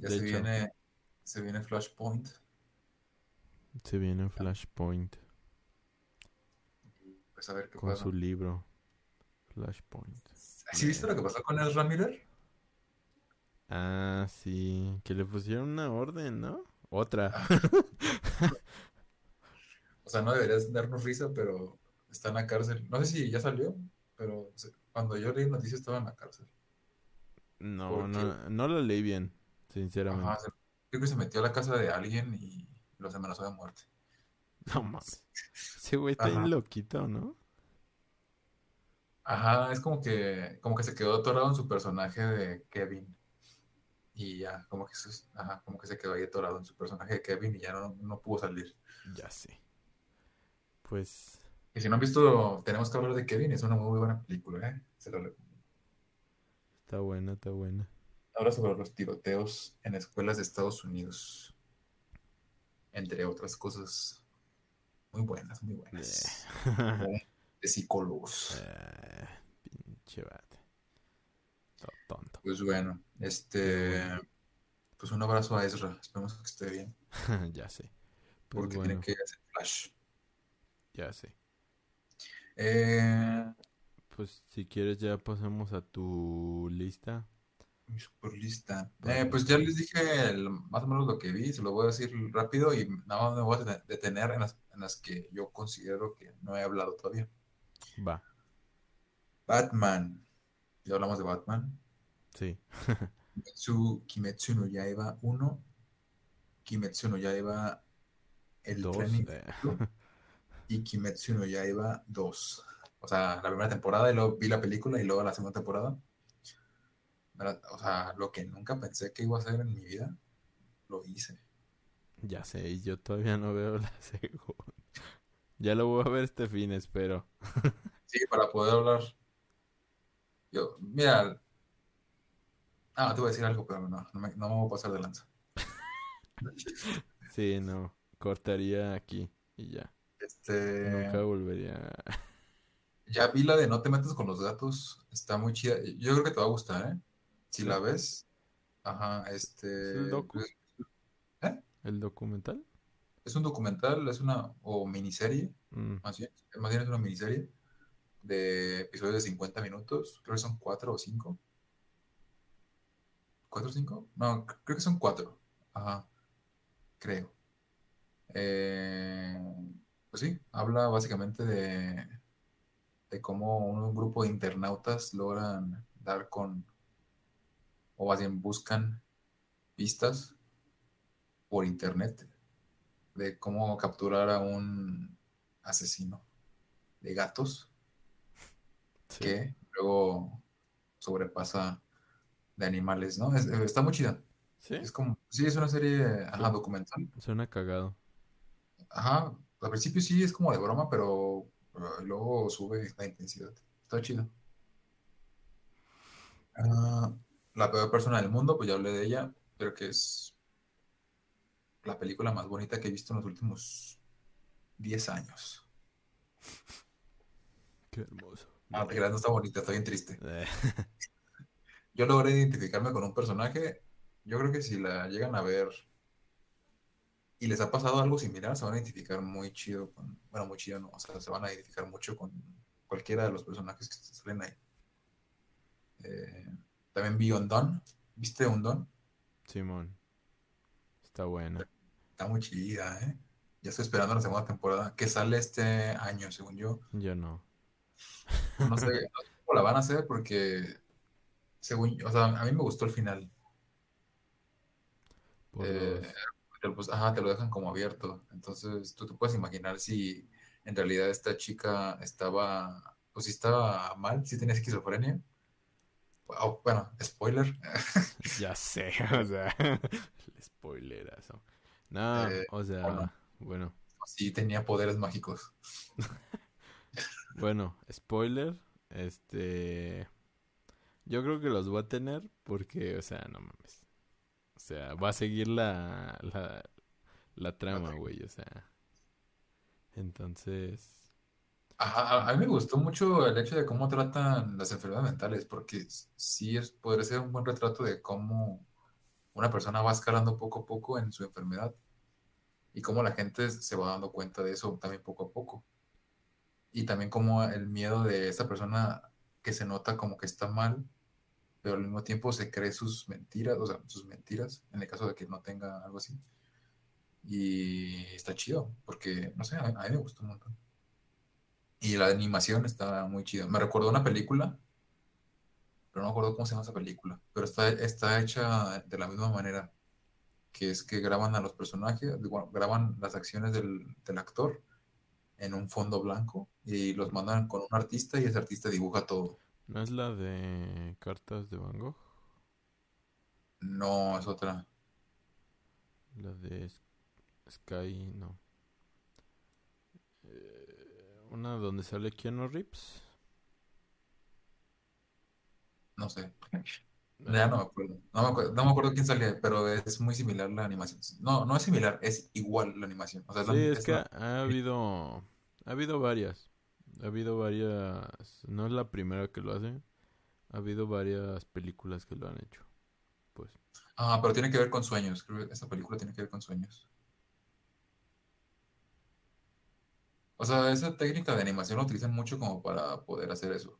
Speaker 2: Ya
Speaker 1: De
Speaker 2: se
Speaker 1: hecho.
Speaker 2: viene, se viene Flashpoint.
Speaker 1: Se viene Flashpoint
Speaker 2: Pues a ver qué
Speaker 1: con
Speaker 2: pasa.
Speaker 1: su libro Flashpoint.
Speaker 2: ¿Sí viste lo que pasó con Ezra Miller?
Speaker 1: Ah, sí, que le pusieron una orden, ¿no? Otra.
Speaker 2: O sea, no deberías darnos risa, pero está en la cárcel. No sé si ya salió, pero cuando yo leí noticias estaba en la cárcel.
Speaker 1: No,
Speaker 2: ¿Por
Speaker 1: no, no la leí bien, sinceramente.
Speaker 2: Ajá, se- creo que se metió a la casa de alguien y, los amenazó de muerte.
Speaker 1: No mames. Ese güey está bien loquito, ¿no?
Speaker 2: Ajá, es como que, como que se quedó atorado en su personaje de Kevin. Y ya, como que, se- ajá, como que se quedó ahí atorado en su personaje de Kevin y ya no, no pudo salir.
Speaker 1: Ya sé. Pues,
Speaker 2: Y si no han visto, tenemos que hablar de Kevin, es una muy buena película, ¿eh? Se lo recomiendo.
Speaker 1: está buena, está buena.
Speaker 2: Habla sobre los tiroteos en escuelas de Estados Unidos, entre otras cosas muy buenas, muy buenas. De psicólogos.
Speaker 1: Eh, pinche vato. Tonto.
Speaker 2: Pues bueno, este, pues un abrazo a Ezra, esperemos que esté bien,
Speaker 1: ya sé. Pues
Speaker 2: porque
Speaker 1: bueno,
Speaker 2: tiene que hacer flash.
Speaker 1: ya sé.
Speaker 2: Eh,
Speaker 1: Pues si quieres ya pasamos a tu lista.
Speaker 2: mi super lista. Eh, pues ya les dije el- más o menos lo que vi, se lo voy a decir rápido y nada más me voy a deten- detener en las, en las que yo considero que no he hablado todavía.
Speaker 1: Va,
Speaker 2: Batman, ya hablamos de Batman.
Speaker 1: sí.
Speaker 2: Kimetsu, Kimetsu no Yaiba 1, Kimetsu no Yaiba el
Speaker 1: Dos.
Speaker 2: tren
Speaker 1: eh,
Speaker 2: infinito y Kimetsu no Yaiba 2. O sea, la primera temporada y luego vi la película y luego la segunda temporada. O sea, lo que nunca pensé que iba a hacer en mi vida, lo hice.
Speaker 1: ya sé, y yo todavía no veo la segunda. Ya lo voy a ver este fin, espero.
Speaker 2: Sí, para poder hablar. Yo, mira. Ah, te voy a decir algo, pero no, no me, no me voy a pasar de lanza.
Speaker 1: Sí, no. Cortaría aquí y ya.
Speaker 2: Este.
Speaker 1: Nunca volvería.
Speaker 2: Ya vi la de No te metas con los gatos. Está muy chida. Yo creo que te va a gustar, ¿eh? Si
Speaker 1: Sí.
Speaker 2: la ves. Ajá, este.
Speaker 1: ¿Es el docu?
Speaker 2: ¿eh?
Speaker 1: ¿El documental?
Speaker 2: Es un documental, es una. o miniserie,
Speaker 1: Mm,
Speaker 2: más bien. Más bien es una miniserie de episodios de 50 minutos. Creo que son cuatro o cinco. ¿Cuatro o cinco? No, creo que son cuatro. Ajá, creo. Eh, pues sí, habla básicamente de, de cómo un grupo de internautas logran dar con, o más bien buscan pistas por internet de cómo capturar a un asesino de gatos
Speaker 1: sí.
Speaker 2: que luego sobrepasa de animales, ¿no? Es- está muy chida.
Speaker 1: ¿Sí?
Speaker 2: Es como, sí, es una serie, ajá,
Speaker 1: Sí.
Speaker 2: documental.
Speaker 1: Suena cagado.
Speaker 2: Ajá, al principio sí es como de broma, pero eh, luego sube la intensidad. Está chido. Ah, la peor persona del mundo, pues ya hablé de ella. Creo que es la película más bonita que he visto en los últimos 10 años.
Speaker 1: Qué hermoso.
Speaker 2: Ah, creas, no está bonita, está bien triste.
Speaker 1: Eh,
Speaker 2: Yo logré identificarme con un personaje. Yo creo que si la llegan a ver y les ha pasado algo similar, se van a identificar muy chido con, bueno, muy chido, no, o sea, se van a identificar mucho con cualquiera de los personajes que salen ahí. Eh, también vi Undone. ¿Viste Undone?
Speaker 1: Simón. Está buena.
Speaker 2: Está muy chida, ¿eh? Ya estoy esperando la segunda temporada, que sale este año, según yo.
Speaker 1: Yo no.
Speaker 2: No sé, no sé cómo la van a hacer porque, según, o sea, a mí me gustó el final.
Speaker 1: Por
Speaker 2: Eh, pues, ajá, te lo dejan como abierto. Entonces, tú te puedes imaginar si en realidad esta chica estaba, pues si estaba mal, si tenía esquizofrenia. O, bueno, spoiler.
Speaker 1: Ya sé, o sea, el spoilerazo. No,
Speaker 2: Eh,
Speaker 1: o sea, bueno,
Speaker 2: Si tenía poderes mágicos.
Speaker 1: bueno, spoiler, este, yo creo que los voy a tener porque, o sea, no mames, o sea, va a seguir la, la, la trama, güey, o sea, entonces,
Speaker 2: a, a mí me gustó mucho el hecho de cómo tratan las enfermedades mentales, porque sí es, podría ser un buen retrato de cómo una persona va escalando poco a poco en su enfermedad y cómo la gente se va dando cuenta de eso también poco a poco. Y también como el miedo de esta persona que se nota como que está mal, pero al mismo tiempo se cree sus mentiras, o sea, sus mentiras, en el caso de que no tenga algo así. Y está chido, porque, no sé, a, a mí me gustó un montón. Y la animación está muy chida. Me recuerdo una película, pero no me acuerdo cómo se llama esa película, pero está, está hecha de la misma manera. que es que graban a los personajes, graban las acciones del, del actor en un fondo blanco y los mandan con un artista y ese artista dibuja todo.
Speaker 1: ¿No es la de cartas de Van Gogh?
Speaker 2: No, es otra.
Speaker 1: La de Sky, no. Una donde sale Keanu Reeves.
Speaker 2: No sé. Ya no me acuerdo. No me acuerdo, no me acuerdo quién salía, pero es muy similar la animación. No, no es similar, es igual la animación. O sea,
Speaker 1: Sí, es
Speaker 2: es
Speaker 1: que ha habido, ha habido varias. Ha habido varias. No es la primera que lo hace. Ha habido varias películas que lo han hecho. Pues.
Speaker 2: Ah, pero tiene que ver con sueños. Creo que esa película tiene que ver con sueños. O sea, esa técnica de animación la utilizan mucho como para poder hacer eso.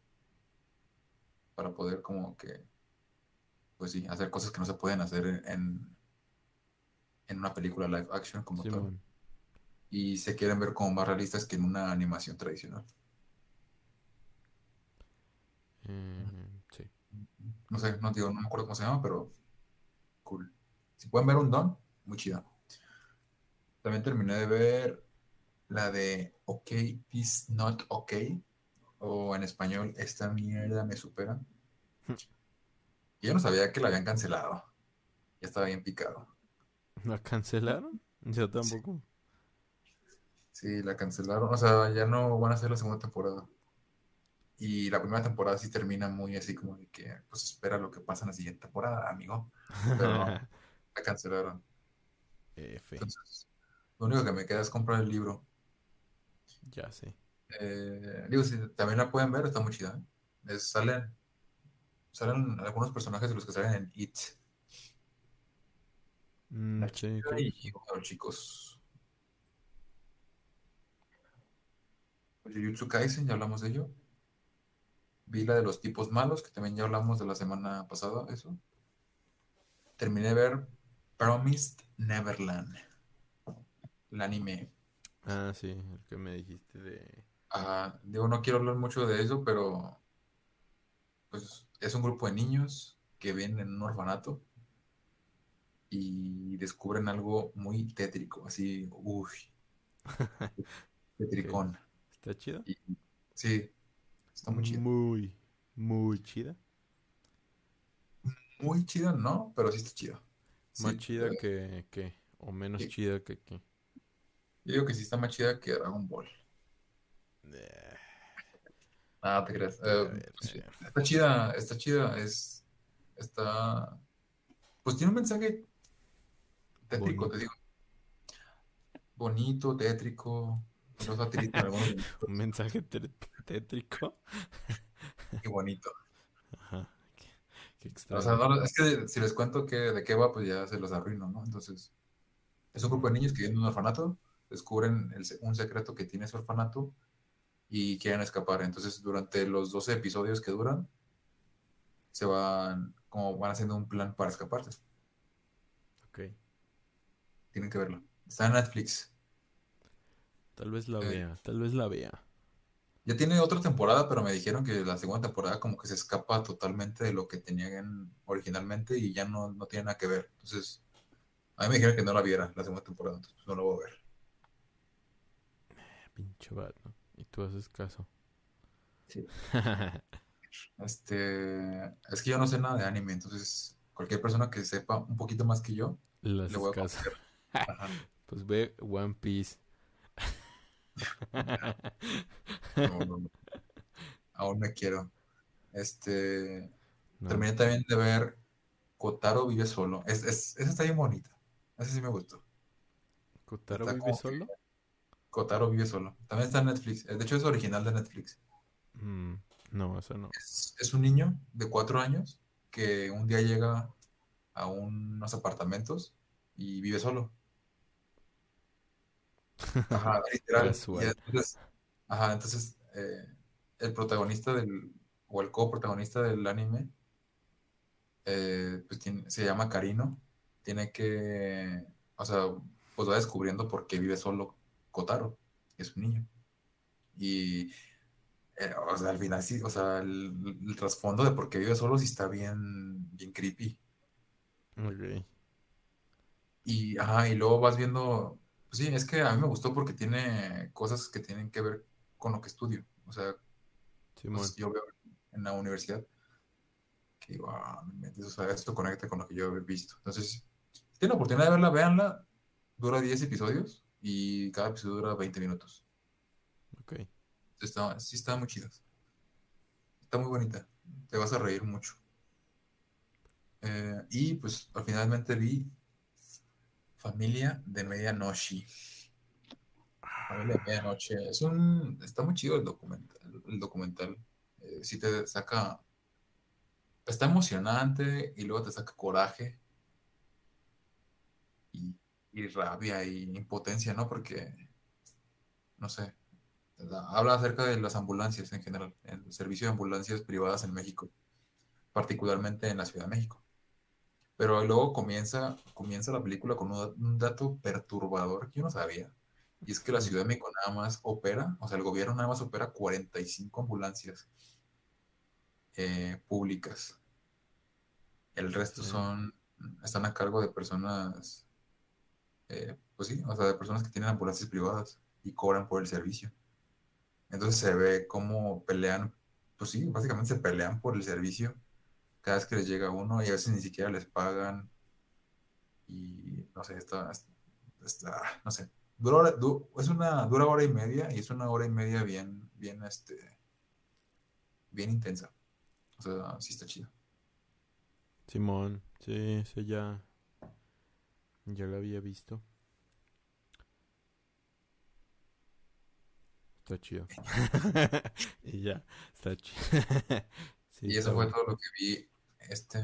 Speaker 2: Para poder como que, pues sí, hacer cosas que no se pueden hacer en, en una película live action como tal. Y se quieren ver como más realistas que en una animación tradicional.
Speaker 1: Sí.
Speaker 2: No sé, no digo, no me acuerdo cómo se llama, pero cool. Si pueden ver un don, muy chida. También terminé de ver la de OK is not OK, o en español, esta mierda me supera. Y yo no sabía que la habían cancelado. Ya estaba bien picado.
Speaker 1: ¿La cancelaron? Yo tampoco.
Speaker 2: Sí, la cancelaron. O sea, ya no van a hacer la segunda temporada. Y la primera temporada sí termina muy así como de que, pues espera lo que pasa en la siguiente temporada, amigo. Pero no, la cancelaron.
Speaker 1: F.
Speaker 2: Entonces, lo único que me queda es comprar el libro.
Speaker 1: Ya sé.
Speaker 2: Eh, digo, si también la pueden ver, está muy chida. Es- salen, salen algunos personajes de los que salen en It.
Speaker 1: Mm,
Speaker 2: La
Speaker 1: sí,
Speaker 2: chica y
Speaker 1: sí.
Speaker 2: uno de los chicos. Jujutsu Kaisen, ya hablamos de ello. Vi la de los tipos malos, que también ya hablamos de la semana pasada, eso. Terminé de ver Promised Neverland, el anime.
Speaker 1: Ah, sí, el que me dijiste de...
Speaker 2: Ah, digo, no quiero hablar mucho de eso, pero pues es un grupo de niños que viven en un orfanato y descubren algo muy tétrico, así, uy, tetricón.
Speaker 1: ¿Está chida?
Speaker 2: Y, sí, está muy chido.
Speaker 1: Muy, muy chida.
Speaker 2: Muy chida, ¿no? Pero sí está chido.
Speaker 1: Más
Speaker 2: Sí,
Speaker 1: chida
Speaker 2: eh,
Speaker 1: que, que, o menos
Speaker 2: sí.
Speaker 1: chida que que.
Speaker 2: Yo digo que sí está más chida que Dragon Ball.
Speaker 1: Eh,
Speaker 2: Ah, te creas. Eh,
Speaker 1: ver,
Speaker 2: pues,
Speaker 1: eh,
Speaker 2: está chida, está chida, es, está, pues tiene un mensaje tétrico, te digo. Bonito, tétrico,
Speaker 1: un mensaje té- tétrico.
Speaker 2: y bonito.
Speaker 1: Ajá, qué, qué
Speaker 2: O sea, no, es que si les cuento que, de qué va, pues ya se los arruino, ¿no? Entonces, es un grupo de niños que viven en un orfanato, descubren el un secreto que tiene ese orfanato y quieren escapar. Entonces, durante los 12 episodios que duran, se van, como van haciendo un plan para escaparse.
Speaker 1: Ok,
Speaker 2: Tienen que verlo. Está en Netflix.
Speaker 1: tal vez la
Speaker 2: Eh,
Speaker 1: vea, tal vez la vea.
Speaker 2: ya tiene otra temporada, pero me dijeron que la segunda temporada como que se escapa totalmente de lo que tenían originalmente y ya no, no tiene nada que ver. Entonces, a mí me dijeron que no la viera la segunda temporada, entonces pues, no la voy a ver.
Speaker 1: Pinche vato. Y tú haces caso.
Speaker 2: Sí. Este, es que yo no sé nada de anime, entonces cualquier persona que sepa un poquito más que yo,
Speaker 1: Le
Speaker 2: le voy a
Speaker 1: caso. Pues ve One Piece.
Speaker 2: No, no, no. Aún me quiero. Este,
Speaker 1: No.
Speaker 2: terminé también de ver Kotaro vive solo. Es, es, esa está bien bonita. Esa sí me gustó.
Speaker 1: ¿Kotaro
Speaker 2: Está
Speaker 1: vive
Speaker 2: como
Speaker 1: solo?
Speaker 2: Kotaro vive solo. También está en Netflix. De hecho, es original de Netflix.
Speaker 1: Mm, no, eso no.
Speaker 2: Es, es un niño de cuatro años que un día llega a unos apartamentos y vive solo. Ajá, literal. Y
Speaker 1: Casual.
Speaker 2: entonces, ajá, entonces eh, el protagonista del, o el coprotagonista del anime, eh, pues tiene- se llama Karino. Tiene que, o sea, pues va descubriendo por qué vive solo Kotaro, que es un niño. Y, eh, o sea, al final sí, o sea, el, el trasfondo de por qué vive solo sí está bien, bien creepy. Y, ajá, y luego vas viendo, pues sí, es que a mí me gustó porque tiene cosas que tienen que ver con lo que estudio. O sea, pues yo veo en la universidad que digo, ah, o sea, esto conecta con lo que yo he visto. Entonces, si tienen la oportunidad de verla, véanla. Dura 10 episodios y cada episodio dura 20 minutos.
Speaker 1: Ok.
Speaker 2: Está, sí está muy chida. Está muy bonita. Te vas a reír mucho. Eh, y pues al finalmente vi Familia de Medianoche. Familia de Medianoche. Es un, está muy chido el documental. El documental. Eh, sí te saca. Está emocionante y luego te saca coraje y, rabia y impotencia, ¿no? Porque, no sé, habla acerca de las ambulancias en general, el servicio de ambulancias privadas en México, particularmente en la Ciudad de México. Pero luego comienza, comienza la película con un, dato perturbador que yo no sabía. Y es que la Ciudad de México nada más opera, o sea, el gobierno nada más opera 45 ambulancias eh, públicas. El resto son, están a cargo de personas, eh, pues sí, o sea, de personas que tienen ambulancias privadas y cobran por el servicio. Entonces se ve cómo pelean, pues sí, básicamente se pelean por el servicio cada vez que les llega uno y a veces ni siquiera les pagan. Y no sé, está, está no sé, dura, du- es una dura hora y media y es una hora y media bien, bien, este, bien intensa. O sea, sí está chido.
Speaker 1: Simón, sí, sí, ya. Ya lo había visto. Está chido. y ya, está chido. sí,
Speaker 2: Y
Speaker 1: está
Speaker 2: eso fue todo lo que vi este,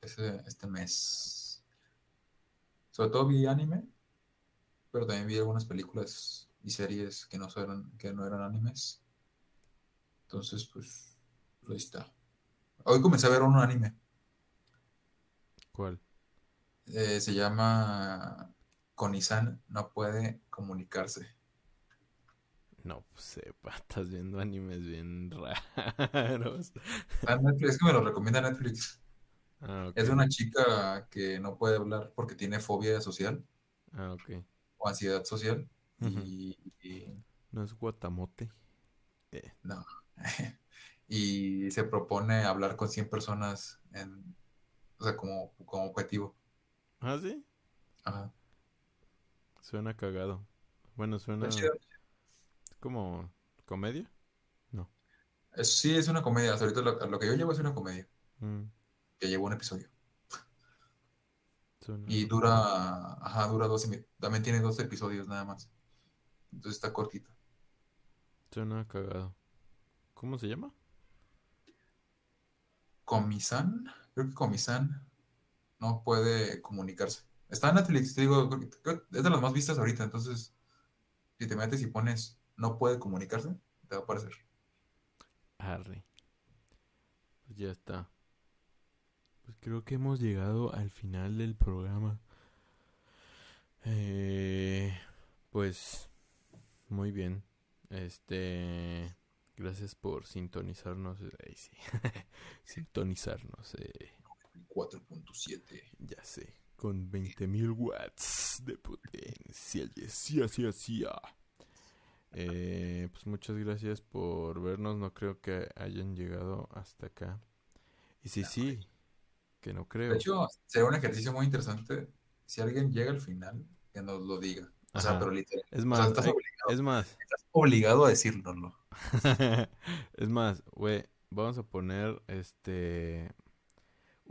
Speaker 2: este, este mes. Sobre todo vi anime, pero también vi algunas películas y series que no, eran, que no eran animes. Entonces, pues, pues ahí está. Hoy comencé a ver un anime.
Speaker 1: ¿Cuál?
Speaker 2: Eh, se llama Konisan no puede comunicarse.
Speaker 1: No pues, sepa, estás viendo animes bien raros.
Speaker 2: Netflix, es que me lo recomienda Netflix.
Speaker 1: Ah, ok.
Speaker 2: Es de una chica que no puede hablar porque tiene fobia social
Speaker 1: Ah, ok.
Speaker 2: o ansiedad social. Y-
Speaker 1: No es guatamote. Eh,
Speaker 2: no. y se propone hablar con 100 personas en, o sea, como, como objetivo.
Speaker 1: Ah, sí.
Speaker 2: Ajá.
Speaker 1: Suena cagado. Bueno, suena
Speaker 2: chido.
Speaker 1: como comedia.
Speaker 2: Es- sí, es una comedia. Hasta ahorita lo, lo que yo llevo es una comedia.
Speaker 1: Mm,
Speaker 2: Que llevo un episodio.
Speaker 1: suena-
Speaker 2: Y dura, ajá, dura 12 mi- También tiene 12 episodios nada más. Entonces está cortita.
Speaker 1: Suena cagado. ¿Cómo se llama?
Speaker 2: Comisan, creo que Comisan no puede comunicarse. Está en Netflix, te digo, es de las más vistas ahorita. Entonces, si te metes y pones no puede comunicarse, te va a aparecer.
Speaker 1: Arre. Pues ya está. Pues creo que hemos llegado al final del programa. Eh, pues muy bien. Este, gracias por sintonizarnos. Sintonizarnos. eh,
Speaker 2: 4.7.
Speaker 1: ya sé. Con 20.000 watts de potencia. Yes, yeah. Eh, pues muchas gracias por vernos. No creo que hayan llegado hasta acá. Y si sí, que no creo.
Speaker 2: De hecho, será un ejercicio muy interesante si alguien llega al final, que nos lo diga. O sea, pero literal.
Speaker 1: Es
Speaker 2: O sea,
Speaker 1: más,
Speaker 2: estás
Speaker 1: hay-
Speaker 2: obligado,
Speaker 1: es más,
Speaker 2: estás obligado a decírnoslo.
Speaker 1: es más, güey, vamos a poner este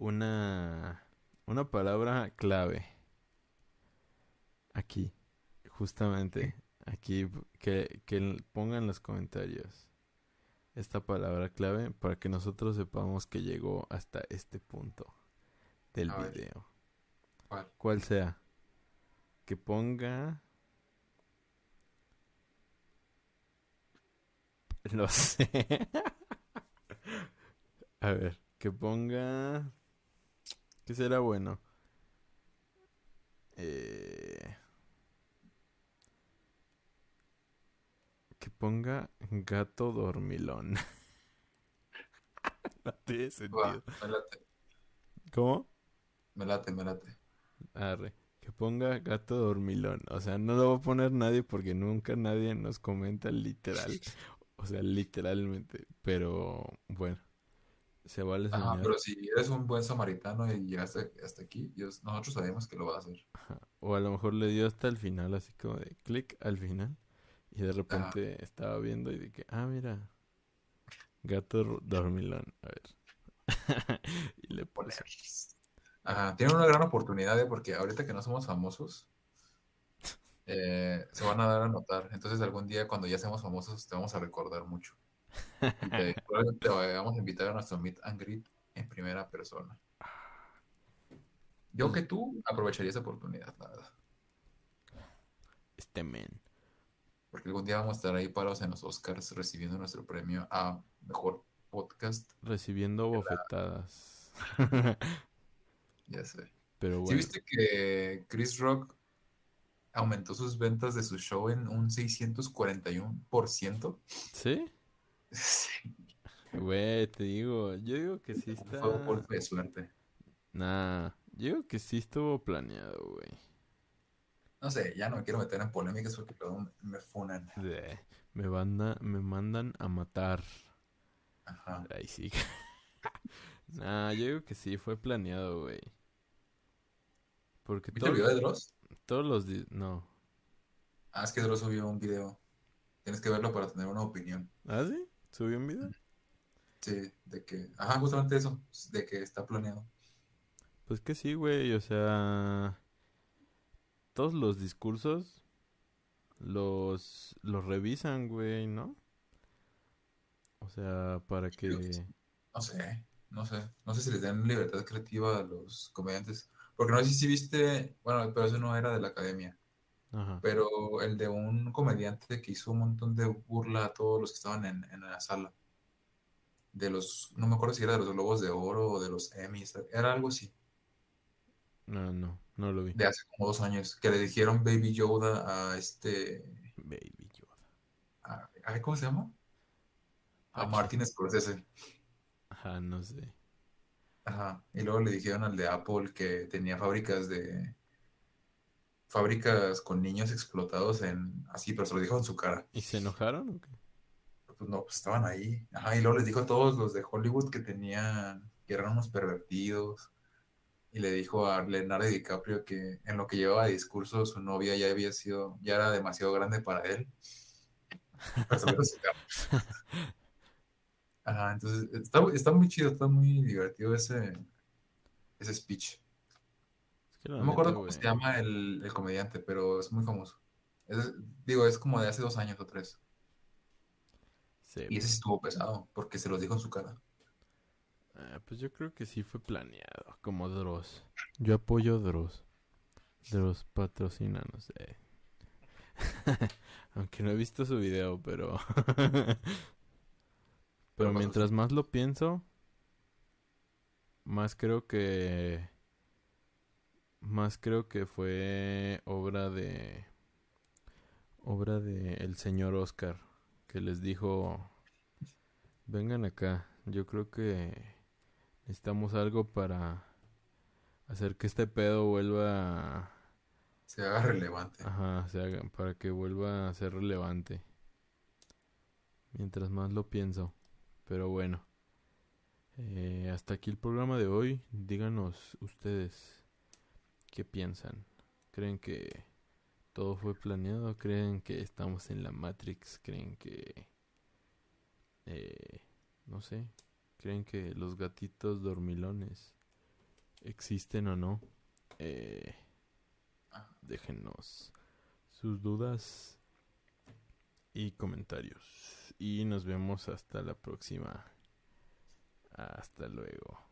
Speaker 1: una una palabra clave aquí, justamente aquí que que pongan en los comentarios esta palabra clave para que nosotros sepamos que llegó hasta este punto del
Speaker 2: A
Speaker 1: video.
Speaker 2: ¿Cuál?
Speaker 1: Cual sea que ponga Lo sé. A ver, que ponga. ¿Qué será bueno? Eh... Que ponga gato dormilón. no tiene sentido.
Speaker 2: me late,
Speaker 1: ¿Cómo?
Speaker 2: me late, me late.
Speaker 1: Arre. Que ponga gato dormilón. O sea, no lo va a poner nadie porque nunca nadie nos comenta literal. O sea, literalmente. Pero bueno, se vale
Speaker 2: Ajá, pero si eres un buen samaritano y llegaste hasta aquí, Dios- nosotros sabemos que lo vas a hacer.
Speaker 1: Ajá. O a lo mejor le dio hasta el final, así como de clic al final. Y de
Speaker 2: Ajá.
Speaker 1: repente estaba viendo y que, ah, mira, gato dormilón. A ver. y le puso.
Speaker 2: Ajá, tienen una gran oportunidad, ¿eh? porque ahorita que no somos famosos, eh, se van a dar a notar. Entonces algún día cuando ya seamos famosos te vamos a recordar mucho. Y te, vamos a invitar a nuestro meet and greet en primera persona. Yo que tú aprovecharía esa oportunidad, la verdad.
Speaker 1: Este men.
Speaker 2: Porque algún día vamos a estar ahí parados en los Oscars recibiendo nuestro premio a mejor podcast.
Speaker 1: Recibiendo bofetadas.
Speaker 2: Ya sé.
Speaker 1: Pero
Speaker 2: ¿Sí
Speaker 1: bueno.
Speaker 2: viste que Chris Rock aumentó sus ventas de su show en un 641%?
Speaker 1: ¿Sí?
Speaker 2: Sí,
Speaker 1: Güey, te digo, yo digo que sí está...
Speaker 2: fue un golpe de suerte.
Speaker 1: Nah, yo digo que sí estuvo planeado, güey.
Speaker 2: No sé, ya no me quiero meter en polémicas porque luego me, funan.
Speaker 1: Me, manda, me mandan a matar.
Speaker 2: Ajá.
Speaker 1: Ahí sí. nah, yo digo que sí, fue planeado, güey. Porque
Speaker 2: ¿Viste el
Speaker 1: todo-
Speaker 2: video de Dross?
Speaker 1: todos los... di- No.
Speaker 2: Ah, es que Dross subió un video. Tienes que verlo para tener una opinión.
Speaker 1: ¿Ah, sí? ¿Subió un video?
Speaker 2: Sí, de que... Ajá, justamente eso, de que está planeado.
Speaker 1: Pues que sí, güey, o sea... Todos los discursos los, los revisan, güey, ¿no? O sea, para que...
Speaker 2: No sé, no sé. No sé si les dan libertad creativa a los comediantes. Porque no sé si viste... Bueno, pero eso no era de la academia.
Speaker 1: Ajá.
Speaker 2: pero el de un comediante que hizo un montón de burla a todos los que estaban en, en la sala. De los, no me acuerdo si era de los Globos de Oro o de los Emmys, era algo así,
Speaker 1: No, no, no lo vi.
Speaker 2: de hace como dos años, que le dijeron Baby Yoda a este,
Speaker 1: Baby Yoda.
Speaker 2: a- ¿cómo se llama? A. Martin Scorsese.
Speaker 1: Ajá, no sé.
Speaker 2: Ajá. Y luego le dijeron al de Apple que tenía fábricas de, fábricas con niños explotados en, así, pero se lo dijo en su cara.
Speaker 1: ¿Y se enojaron o qué?
Speaker 2: Pues no, pues estaban ahí. Ajá, y luego les dijo a todos los de Hollywood que tenían, que eran unos pervertidos. Y le dijo a Leonardo DiCaprio que en lo que llevaba de discurso su novia ya había sido, ya era demasiado grande para él. Ajá, entonces está, está muy chido, está muy divertido ese, ese speech.
Speaker 1: Que
Speaker 2: No me acuerdo cómo se llama el, el comediante, pero es muy famoso. Es- digo, es como de hace dos años o tres.
Speaker 1: sí,
Speaker 2: Y ese sí estuvo pesado, porque se los dijo en su cara.
Speaker 1: Ah, pues yo creo que sí fue planeado, como Dross. Yo apoyo Dross. Dross patrocina, no sé. Aunque no he visto su video, pero... pero mientras más lo pienso, más creo que... Más creo que fue obra de... Obra de el señor Oscar, que les dijo... Vengan acá, yo creo que necesitamos algo para hacer que este pedo vuelva a...
Speaker 2: Se haga relevante.
Speaker 1: Ajá, se haga- para que vuelva a ser relevante. Mientras más lo pienso. Pero bueno. Eh, hasta aquí el programa de hoy. Díganos ustedes qué piensan. ¿Creen que todo fue planeado? ¿Creen que estamos en la Matrix? ¿Creen que... eh, no sé. ¿Creen que los gatitos dormilones existen o no? Eh, déjenos sus dudas y comentarios. Y nos vemos hasta la próxima. Hasta luego.